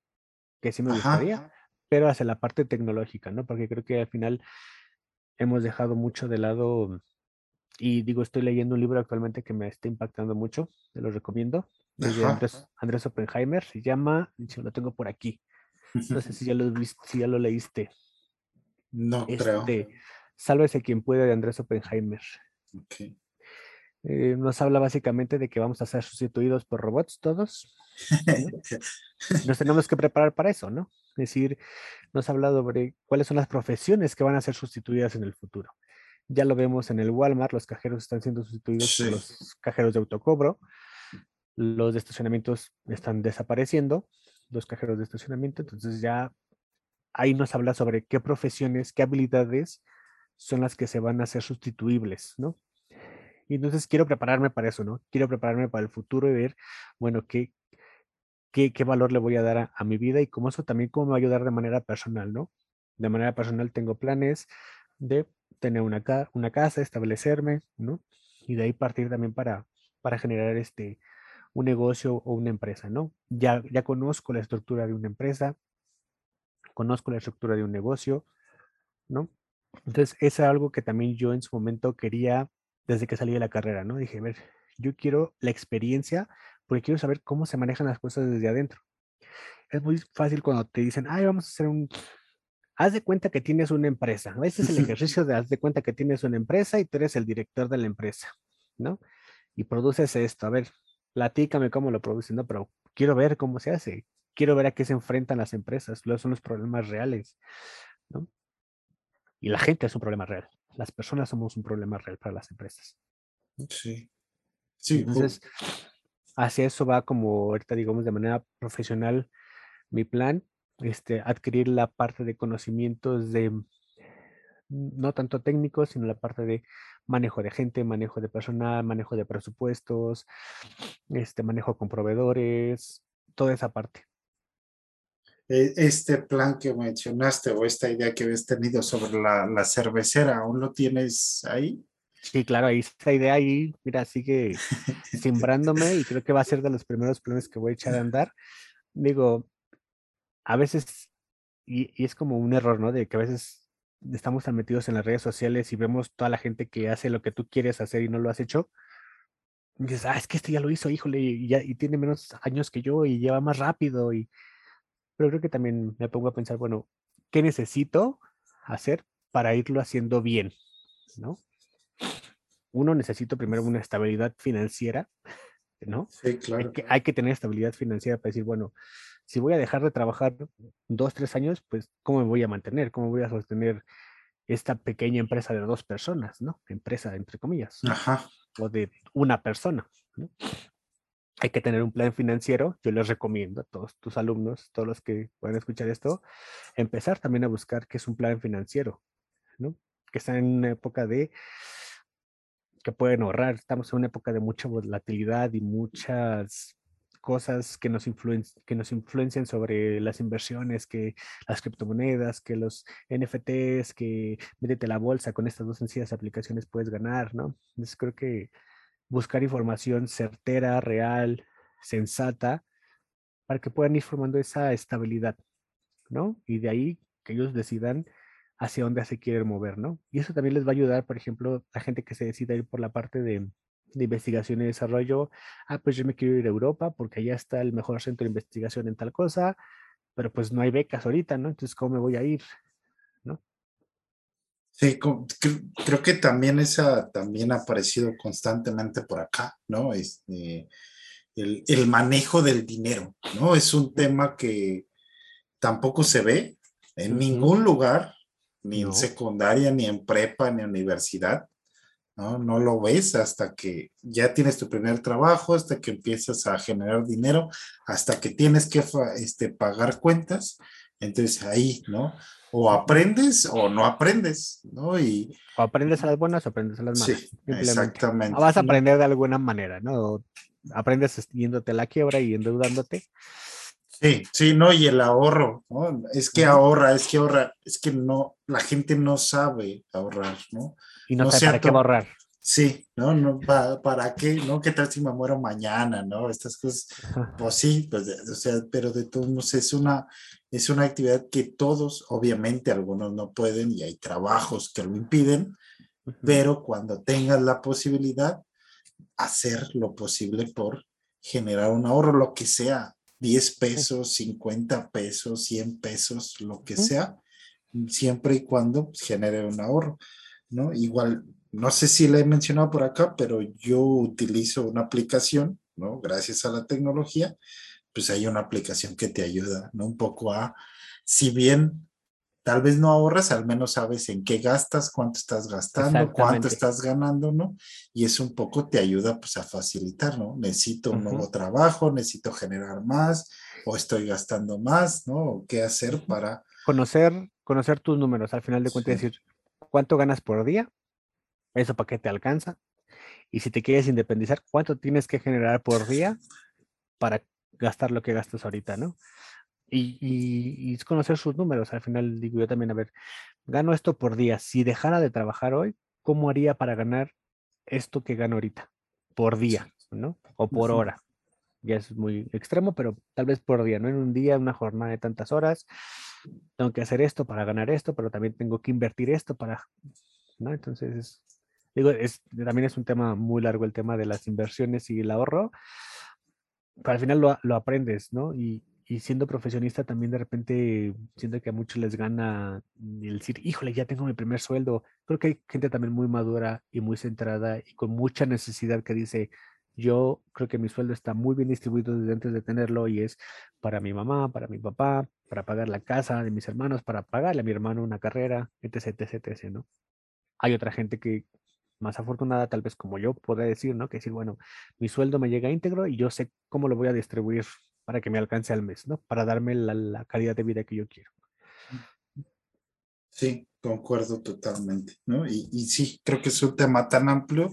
que sí me gustaría, pero hacia la parte tecnológica, ¿no? Porque creo que al final hemos dejado mucho de lado, y digo, estoy leyendo un libro actualmente que me está impactando mucho, te lo recomiendo, de Andrés, Andrés, Oppenheimer, se llama, lo tengo por aquí, no sé si ya lo, si ya lo leíste. No creo. Este, Sálvese quien pueda de Andrés Oppenheimer. Eh, nos habla básicamente de que vamos a ser sustituidos por robots todos. nos tenemos que preparar para eso, ¿no? Es decir, nos habla sobre cuáles son las profesiones que van a ser sustituidas en el futuro. Ya lo vemos en el Walmart, los cajeros están siendo sustituidos por los cajeros de autocobro, los de estacionamientos están desapareciendo, los cajeros de estacionamiento, entonces ya ahí nos habla sobre qué profesiones, qué habilidades son las que se van a hacer sustituibles, ¿no? Y entonces quiero prepararme para eso, ¿no? Quiero prepararme para el futuro y ver, bueno, qué, qué, qué valor le voy a dar a, mi vida y cómo eso también cómo me va a ayudar de manera personal, ¿no? De manera personal tengo planes de tener una, una casa, establecerme, ¿no? Y de ahí partir también para, para generar este, un negocio o una empresa, ¿no? Ya, ya conozco la estructura de una empresa, conozco la estructura de un negocio, ¿no? Entonces, es algo que también yo en su momento quería desde que salí de la carrera, ¿no? Dije, a ver, yo quiero la experiencia porque quiero saber cómo se manejan las cosas desde adentro. Es muy fácil cuando te dicen, ay, vamos a hacer un... Haz de cuenta que tienes una empresa. Ese es el ejercicio de haz de cuenta que tienes una empresa y tú eres el director de la empresa, ¿no? Y produces esto. A ver, platícame cómo lo producen, ¿no? Pero quiero ver cómo se hace. Quiero ver a qué se enfrentan las empresas. Luego son los problemas reales, ¿no? Y la gente es un problema real. Las personas somos un problema real para las empresas. Sí. Sí. Entonces, hacia eso va como ahorita digamos de manera profesional mi plan, este, adquirir la parte de conocimientos de no tanto técnicos, sino la parte de manejo de gente, manejo de personal, manejo de presupuestos, este manejo con proveedores, toda esa parte. E, este plan que mencionaste o esta idea que habías tenido sobre la, la cervecera, ¿aún lo tienes ahí? Sí, claro, ahí esta idea ahí, mira, sigue simbrándome y creo que va a ser de los primeros planes que voy a echar a andar. Digo, a veces, y, y es como un error, ¿no? De que a veces estamos tan metidos en las redes sociales y vemos toda la gente que hace lo que tú quieres hacer y no lo has hecho, y dices, ah, es que este ya lo hizo, híjole, y, ya, y tiene menos años que yo y lleva más rápido. Y... Pero creo que también me pongo a pensar, bueno, ¿qué necesito hacer para irlo haciendo bien? ¿No? Uno, necesito primero una estabilidad financiera, ¿no? Sí, claro. Hay que, hay que tener estabilidad financiera para decir, bueno, si voy a dejar de trabajar dos, tres años, pues, ¿cómo me voy a mantener? ¿Cómo voy a sostener esta pequeña empresa de dos personas, ¿no? Empresa, entre comillas. Ajá. O de una persona, ¿no? Hay que tener un plan financiero. Yo les recomiendo a todos tus alumnos, todos los que puedan escuchar esto, empezar también a buscar qué es un plan financiero, ¿no? Que están en una época de que pueden ahorrar. Estamos en una época de mucha volatilidad y muchas cosas que nos, que nos influencian sobre las inversiones, que las criptomonedas, que los NFTs, que métete la bolsa, con estas dos sencillas aplicaciones puedes ganar, ¿no? Entonces creo que buscar información certera, real, sensata, para que puedan ir formando esa estabilidad, ¿no? Y de ahí que ellos decidan hacia dónde se quieren mover, ¿no? Y eso también les va a ayudar, por ejemplo, a gente que se decida ir por la parte de, de investigación y desarrollo, ah, pues yo me quiero ir a Europa porque allá está el mejor centro de investigación en tal cosa, pero pues no hay becas ahorita, ¿no? Entonces, ¿cómo me voy a ir? Sí, creo que también esa también ha aparecido constantemente por acá, ¿no? Este, el, el manejo del dinero, ¿no? Es un tema que tampoco se ve en ningún lugar, ni en secundaria, ni en prepa, ni en universidad. ¿no? No lo ves hasta que ya tienes tu primer trabajo, hasta que empiezas a generar dinero, hasta que tienes que este, pagar cuentas Entonces ahí, ¿no? O aprendes o no aprendes, ¿no? Y, o aprendes a las buenas o aprendes a las malas. Sí, exactamente. vas a aprender de alguna manera, ¿no? aprendes yéndote a la quiebra y endeudándote. Sí, sí, no, y el ahorro, ¿no? Es que ahorra, es que ahorra, es que no, la gente no sabe ahorrar, ¿no? Y no, sabe para qué ahorrar. Sí, ¿no? no ¿para, qué? ¿No? ¿Qué tal si me muero mañana? ¿No? Estas cosas, pues sí, pues, o sea, pero de todos modos es una, es una actividad que todos, obviamente, algunos no pueden y hay trabajos que lo impiden, pero cuando tengas la posibilidad, hacer lo posible por generar un ahorro, lo que sea, 10 pesos, 50 pesos, 100 pesos, lo que sea, siempre y cuando genere un ahorro, ¿no? Igual, no sé si le he mencionado por acá, pero yo utilizo una aplicación, ¿no? Gracias a la tecnología, pues hay una aplicación que te ayuda, ¿no? Un poco a, si bien tal vez no ahorras, al menos sabes en qué gastas, cuánto estás gastando, cuánto estás ganando, ¿no? Y eso un poco te ayuda pues a facilitar, ¿no? Necesito un nuevo trabajo, necesito generar más o estoy gastando más, ¿no? ¿Qué hacer para... Conocer, conocer tus números, al final de cuentas, decir, ¿cuánto ganas por día? ¿Eso para qué te alcanza? Y si te quieres independizar, ¿cuánto tienes que generar por día para gastar lo que gastas ahorita, ¿no? y, conocer sus números. Al final digo yo también, a ver, gano esto por día. Si dejara de trabajar hoy, ¿cómo haría para ganar esto que gano ahorita? Por día, ¿no? O por hora. Ya es muy extremo, pero tal vez por día, ¿no? En un día, una jornada de tantas horas, tengo que hacer esto para ganar esto, pero también tengo que invertir esto para, ¿no? Entonces, digo, es, también es un tema muy largo el tema de las inversiones y el ahorro, pero al final lo, lo aprendes, ¿no? Y, y siendo profesionista también de repente siento que a muchos les gana el decir, híjole, ya tengo mi primer sueldo. Creo que hay gente también muy madura y muy centrada y con mucha necesidad que dice, yo creo que mi sueldo está muy bien distribuido desde antes de tenerlo y es para mi mamá, para mi papá, para pagar la casa de mis hermanos, para pagarle a mi hermano una carrera, etc, etc, etc, ¿no? Hay otra gente que más afortunada, tal vez como yo, pueda decir, ¿no? Que decir, bueno, mi sueldo me llega íntegro y yo sé cómo lo voy a distribuir para que me alcance al mes, ¿no? Para darme la, calidad de vida que yo quiero. Sí, concuerdo totalmente, ¿no? Y, sí, creo que es un tema tan amplio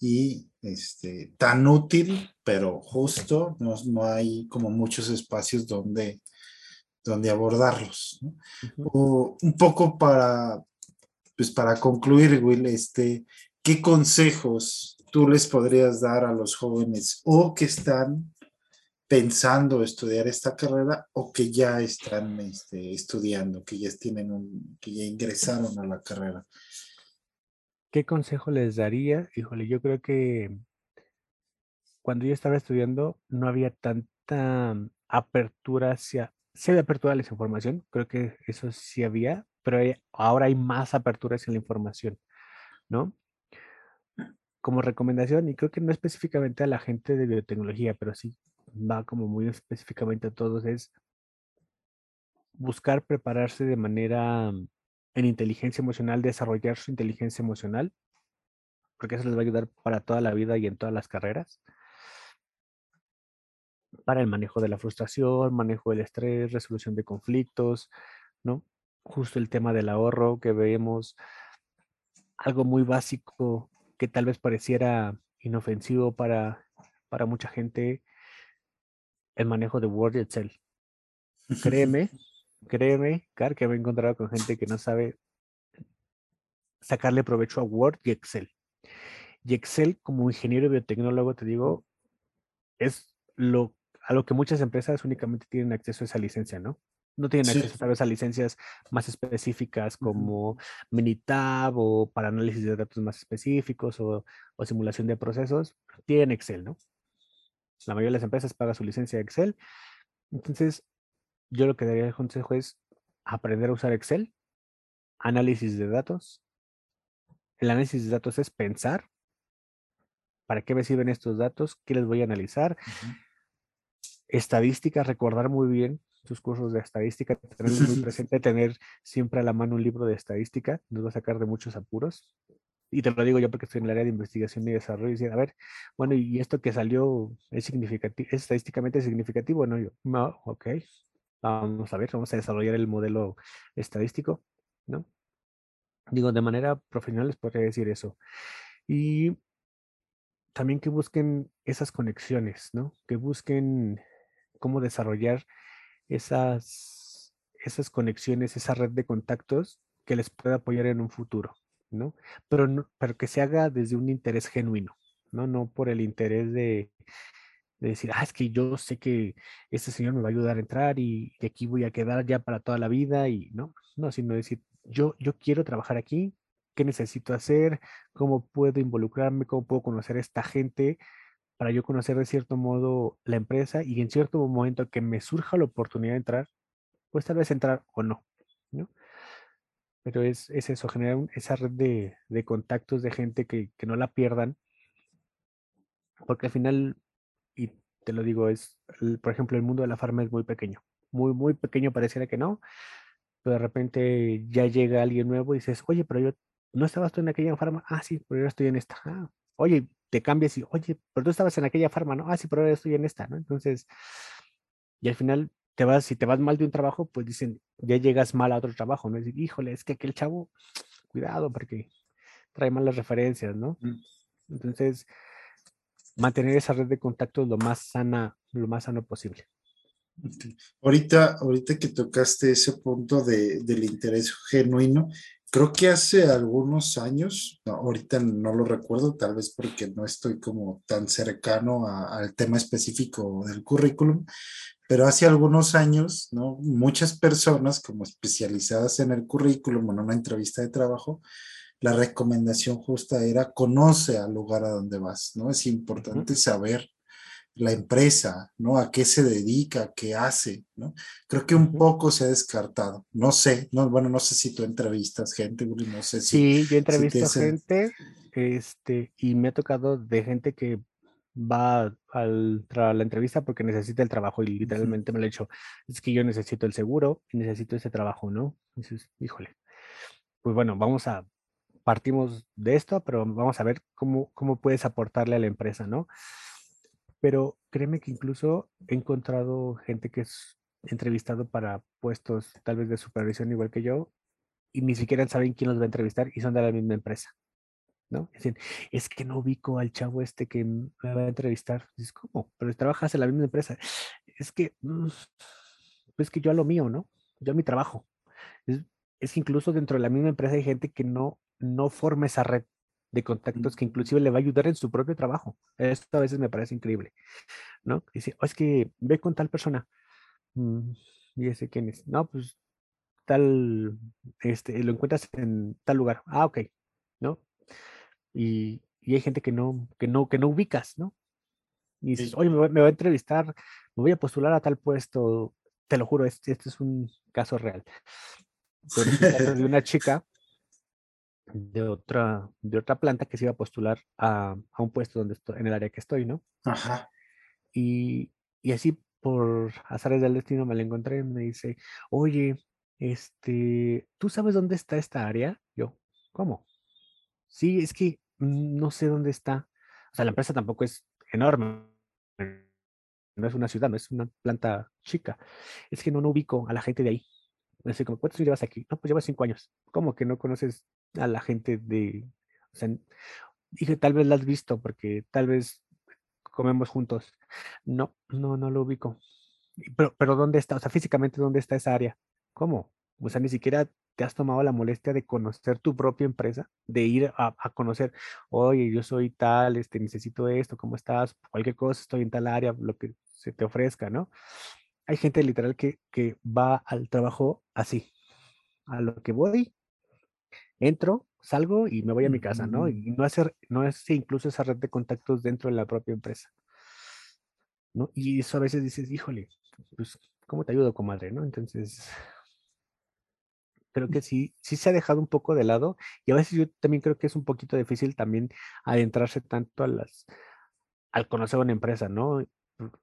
y este, tan útil, pero justo, no, hay como muchos espacios donde, donde abordarlos. ¿no? un poco para, pues para concluir, Will, este, ¿qué consejos tú les podrías dar a los jóvenes o que están pensando estudiar esta carrera o que ya están este, estudiando, que ya tienen un, que ya ingresaron a la carrera. ¿Qué consejo les daría? Híjole, yo creo que cuando yo estaba estudiando no había tanta apertura hacia, sí había apertura a la información, creo que eso sí había, pero ahora hay más apertura hacia la información, ¿no? Como recomendación, y creo que no específicamente a la gente de biotecnología, pero sí va como muy específicamente a todos, es buscar prepararse de manera mm, en inteligencia emocional, desarrollar su inteligencia emocional, porque eso les va a ayudar para toda la vida y en todas las carreras. Para el manejo de la frustración, manejo del estrés, resolución de conflictos, ¿no? Justo el tema del ahorro que vemos, algo muy básico que tal vez pareciera inofensivo para, para mucha gente, el manejo de Word y Excel. Créeme, créeme, Car, que me he encontrado con gente que no sabe sacarle provecho a Word y Excel. Y Excel, como ingeniero biotecnólogo, te digo, es lo a lo que muchas empresas únicamente tienen acceso a esa licencia, ¿no? No tienen acceso a esas licencias más específicas como Minitab o para análisis de datos más específicos o, o simulación de procesos. Tienen Excel, ¿no? La mayoría de las empresas paga su licencia de Excel. Entonces, yo lo que daría el consejo es aprender a usar Excel, análisis de datos. El análisis de datos es pensar, ¿para qué me sirven estos datos? ¿Qué les voy a analizar? Estadística, recordar muy bien sus cursos de estadística, tener muy presente, tener siempre a la mano un libro de estadística, nos va a sacar de muchos apuros y te lo digo yo porque estoy en el área de investigación y desarrollo, y decir, a ver, bueno, ¿y esto que salió es significativo, es estadísticamente significativo? No, yo, no, ok. vamos a ver, vamos a desarrollar el modelo estadístico, ¿no? Digo, de manera profesional les podría decir eso. Y también que busquen esas conexiones, ¿no? Que busquen cómo desarrollar esas, esas conexiones, esa red de contactos que les pueda apoyar en un futuro, ¿no? Pero, pero que se haga desde un interés genuino, ¿no? No por el interés de, decir, ah, es que yo sé que este señor me va a ayudar a entrar y, y aquí voy a quedar ya para toda la vida y no, no, sino decir, yo, yo quiero trabajar aquí, qué necesito hacer, cómo puedo involucrarme, cómo puedo conocer a esta gente para yo conocer de cierto modo la empresa y en cierto momento que me surja la oportunidad de entrar, pues tal vez entrar o no, ¿no? Pero es, eso, generar esa red de, contactos de gente que, que, no la pierdan, porque al final, y te lo digo, es, por ejemplo, el mundo de la farma es muy pequeño, muy, muy pequeño pareciera que no, pero de repente ya llega alguien nuevo y dices, oye, pero yo no estabas tú en aquella farma, ah, sí, pero yo estoy en esta, ah, oye, te cambias y, oye, pero tú estabas en aquella farma, ¿no? Ah, sí, pero ahora estoy en esta, ¿no? Entonces, y al final te vas, si te vas mal de un trabajo, pues dicen, ya llegas mal a otro trabajo, ¿no? Decir, híjole, es que aquel chavo, cuidado, porque trae malas referencias, ¿no? Mm. Entonces, mantener esa red de contactos lo más sana, lo más sano posible. Ahorita, ahorita que tocaste ese punto de, del interés genuino, Creo que hace algunos años, ahorita no lo recuerdo, tal vez porque no estoy como tan cercano al tema específico del currículum, pero hace algunos años, ¿no? Muchas personas como especializadas en el currículum en una entrevista de trabajo, la recomendación justa era conoce al lugar a donde vas, ¿no? Es importante saber la empresa, ¿no? A qué se dedica, qué hace, ¿no? Creo que un poco se ha descartado. No sé, no, bueno, no sé si tú entrevistas gente, no sé si. Sí, yo entrevisto gente, este, y me ha tocado de gente que va al, a la entrevista porque necesita el trabajo y literalmente me lo he dicho, es que yo necesito el seguro y necesito ese trabajo, ¿no? Dices, híjole, pues bueno, vamos a, partimos de esto, pero vamos a ver cómo, cómo puedes aportarle a la empresa, ¿no? Pero créeme que incluso he encontrado gente que es entrevistado para puestos tal vez de supervisión igual que yo y ni siquiera saben quién los va a entrevistar y son de la misma empresa. ¿no? Dicen, es que no ubico al chavo este que me va a entrevistar. Dices, ¿cómo? Pero trabajas en la misma empresa. Es que, mm, es que yo a lo mío, ¿no? Yo a mi trabajo. Es, es que incluso dentro de la misma empresa hay gente que no, no forma esa red de contactos que inclusive le va a ayudar en su propio trabajo. Esto a veces me parece increíble, ¿no? Dice, oh, es que ve con tal persona. Mm, y ese quién es. No, pues tal, este, lo encuentras en tal lugar. Ah, ok, ¿no? Y, y hay gente que no, que no, que no ubicas, ¿no? Y dices, oye, me voy, me a entrevistar, me voy a postular a tal puesto. Te lo juro, este, este es un caso real. Pero es caso de una chica de otra, de otra planta que se iba a postular a, a un puesto donde estoy, en el área que estoy, ¿no? Ajá. Y, y así por azares del destino me la encontré y me dice, oye, este, ¿tú sabes dónde está esta área? Yo, ¿cómo? Sí, es que no sé dónde está. O sea, la empresa tampoco es enorme. No es una ciudad, no es una planta chica. Es que no, no ubico a la gente de ahí. Me dice, ¿cuántos años llevas aquí? No, pues llevas cinco años. ¿Cómo que no conoces a la gente de, o sea, dije, tal vez la has visto porque tal vez comemos juntos. No, no, no lo ubico. Pero, pero ¿dónde está? O sea, físicamente, ¿dónde está esa área? ¿Cómo? O sea, ni siquiera te has tomado la molestia de conocer tu propia empresa, de ir a, conocer, oye, yo soy tal, este, necesito esto, ¿cómo estás? Cualquier cosa, estoy en tal área, lo que se te ofrezca, ¿no? Hay gente literal que, que va al trabajo así, a lo que voy, entro, salgo y me voy a mi casa, ¿no? Y no hacer, no es incluso esa red de contactos dentro de la propia empresa. ¿no? Y eso a veces dices, híjole, pues, ¿cómo te ayudo, comadre? ¿no? Entonces, creo que sí, sí se ha dejado un poco de lado y a veces yo también creo que es un poquito difícil también adentrarse tanto a las, al conocer una empresa, ¿no?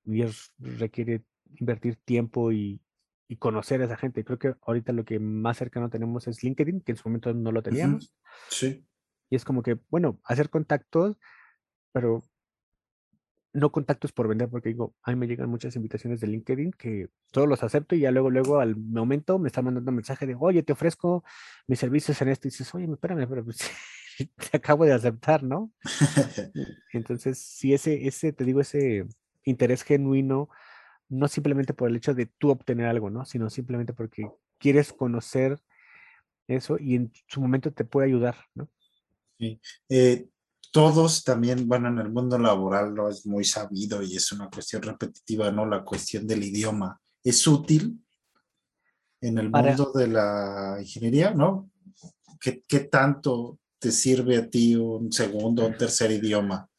Y requiere invertir tiempo y, y conocer a esa gente. Creo que ahorita lo que más cercano tenemos es LinkedIn, que en su momento no lo teníamos. Sí. Y es como que, bueno, hacer contactos, pero no contactos por vender, porque digo, a mí me llegan muchas invitaciones de LinkedIn que todos los acepto y ya luego, luego al momento me están mandando un mensaje de, oye, te ofrezco mis servicios en esto y dices, oye, espérame, pero pues te acabo de aceptar, ¿no? Entonces, si ese, ese, te digo, ese interés genuino, no simplemente por el hecho de tú obtener algo, ¿no? Sino simplemente porque quieres conocer eso y en su momento te puede ayudar, ¿no? Sí. Eh, todos también, bueno, en el mundo laboral lo es muy sabido y es una cuestión repetitiva, ¿no? La cuestión del idioma. ¿Es útil en el mundo de la ingeniería, ¿no? ¿Qué, ¿Qué, tanto te sirve a ti un segundo o tercer idioma?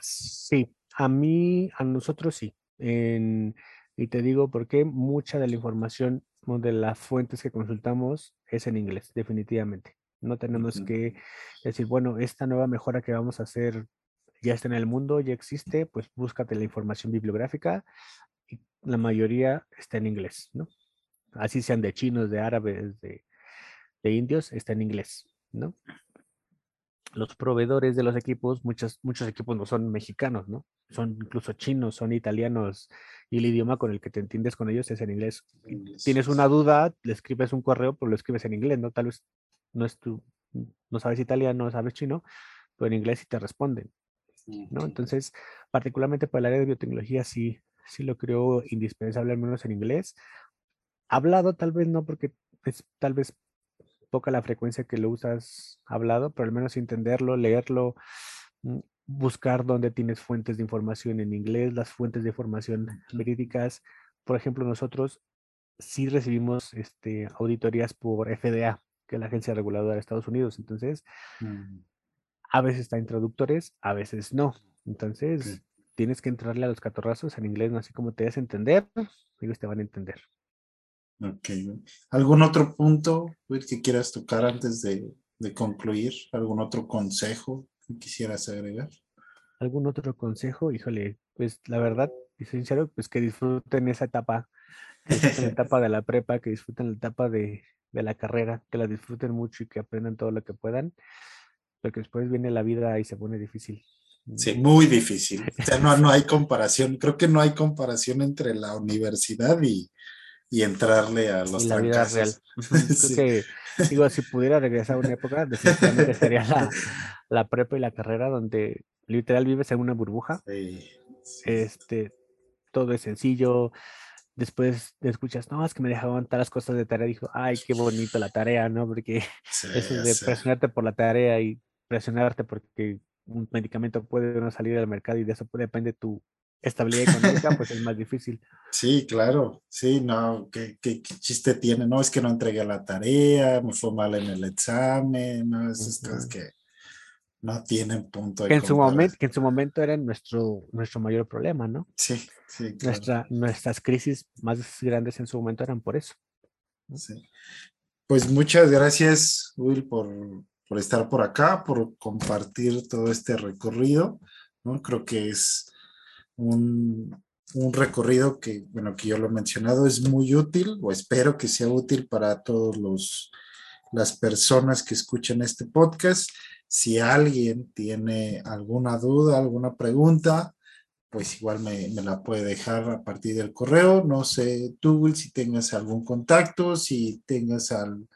Sí, a mí, a nosotros sí. Y te digo porque mucha de la información de las fuentes que consultamos es en inglés, definitivamente. No tenemos que decir, bueno, esta nueva mejora que vamos a hacer ya está en el mundo, ya existe, pues búscate la información bibliográfica y la mayoría está en inglés, ¿no? Así sean de chinos, de árabes, de, de indios, está en inglés, ¿no? Los proveedores de los equipos, muchos, muchos equipos no son mexicanos, ¿no? Son incluso chinos, son italianos y el idioma con el que te entiendes con ellos es en inglés. Tienes una duda, le escribes un correo, pero lo escribes en inglés, ¿no? Tal vez no es tu, no sabes italiano, no sabes chino, pero en inglés sí te responden, ¿no? Entonces, particularmente para el área de biotecnología sí, sí lo creo indispensable, al menos en inglés. Hablado tal vez no, porque es tal vez poca la frecuencia que lo usas hablado, pero al menos entenderlo, leerlo, mm, buscar dónde tienes fuentes de información en inglés, las fuentes de información verídicas. Por ejemplo, nosotros sí recibimos este, auditorías por FDA, que es la agencia reguladora de Estados Unidos. Entonces, mm. a veces está en traductores, a veces no. Entonces, tienes que entrarle a los catorrazos en inglés, no así como te des a entender, ellos te van a entender. Ok. ¿Algún otro punto que quieras tocar antes de, concluir? ¿Algún otro consejo que quisieras agregar? ¿Algún otro consejo? Híjole, pues la verdad, y sincero, pues que disfruten esa etapa, que disfruten la etapa de la prepa, que disfruten la etapa de, la carrera, que la disfruten mucho y que aprendan todo lo que puedan, porque después viene la vida y se pone difícil. Sí, muy difícil. O sea, no, no hay comparación. Creo que no hay comparación entre la universidad y, y entrarle a los la vida real. Creo que, digo, si pudiera regresar a una época, definitivamente sería la, la, prepa y la carrera donde literal vives en una burbuja. Este, todo es sencillo. Después escuchas, no, es que me dejaban las cosas de tarea. Dijo, ay, qué bonito la tarea, ¿no? Porque eso de presionarte por la tarea y presionarte porque un medicamento puede no salir al mercado y de eso depende tu estabilidad económica, pues es más difícil. Sí, claro, sí, no, ¿qué, qué, chiste tiene? No, es que no entregué la tarea, me fue mal en el examen, no, es que no tienen punto de que en su momento Que en su momento era nuestro, nuestro mayor problema, ¿no? Sí, sí. Nuestra, nuestras crisis más grandes en su momento eran por eso. Sí. Pues muchas gracias, Will, por, por estar por acá, por compartir todo este recorrido, ¿no? Creo que es un, recorrido que, bueno, que yo lo he mencionado, es muy útil o espero que sea útil para todos los las personas que escuchan este podcast. Si alguien tiene alguna duda, alguna pregunta, pues igual me, me, la puede dejar a partir del correo. No sé, tú, si tengas algún contacto, si tengas al,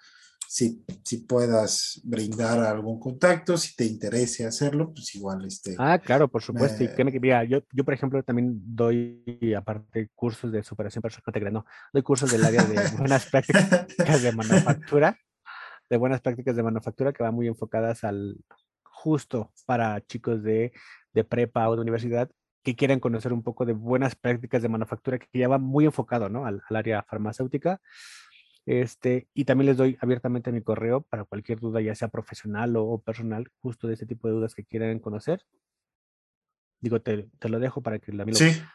si, si puedas brindar algún contacto, si te interese hacerlo, pues igual este. Ah, claro, por supuesto. Y que, mira, yo, yo, por ejemplo, también doy, aparte, cursos de superación personal, no, doy cursos del área de buenas prácticas de manufactura, de buenas prácticas de manufactura que van muy enfocadas al justo para chicos de, de prepa o de universidad que quieran conocer un poco de buenas prácticas de manufactura que ya va muy enfocado, ¿no? Al, al área farmacéutica este, y también les doy abiertamente mi correo para cualquier duda, ya sea profesional o, personal, justo de este tipo de dudas que quieran conocer. Digo, te, te lo dejo para que lo,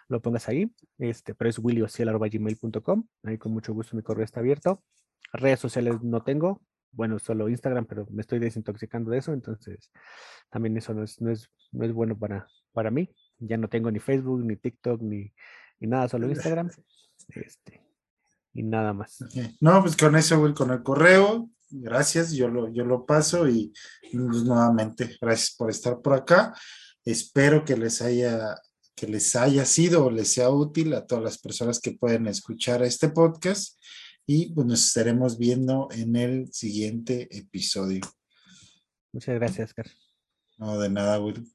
lo, pongas ahí. Este, pero es willyociel.gmail.com. Ahí con mucho gusto mi correo está abierto. Redes sociales no tengo. Bueno, solo Instagram, pero me estoy desintoxicando de eso. Entonces, también eso no es, no es, no es bueno para, para mí. Ya no tengo ni Facebook, ni TikTok, ni, ni nada, solo Instagram. Este, y nada más. No, pues con eso, voy con el correo. Gracias, yo lo, yo lo paso y pues, nuevamente, gracias por estar por acá. Espero que les haya que les haya sido o les sea útil a todas las personas que pueden escuchar este podcast y pues nos estaremos viendo en el siguiente episodio. Muchas gracias, Car. No, de nada, Will.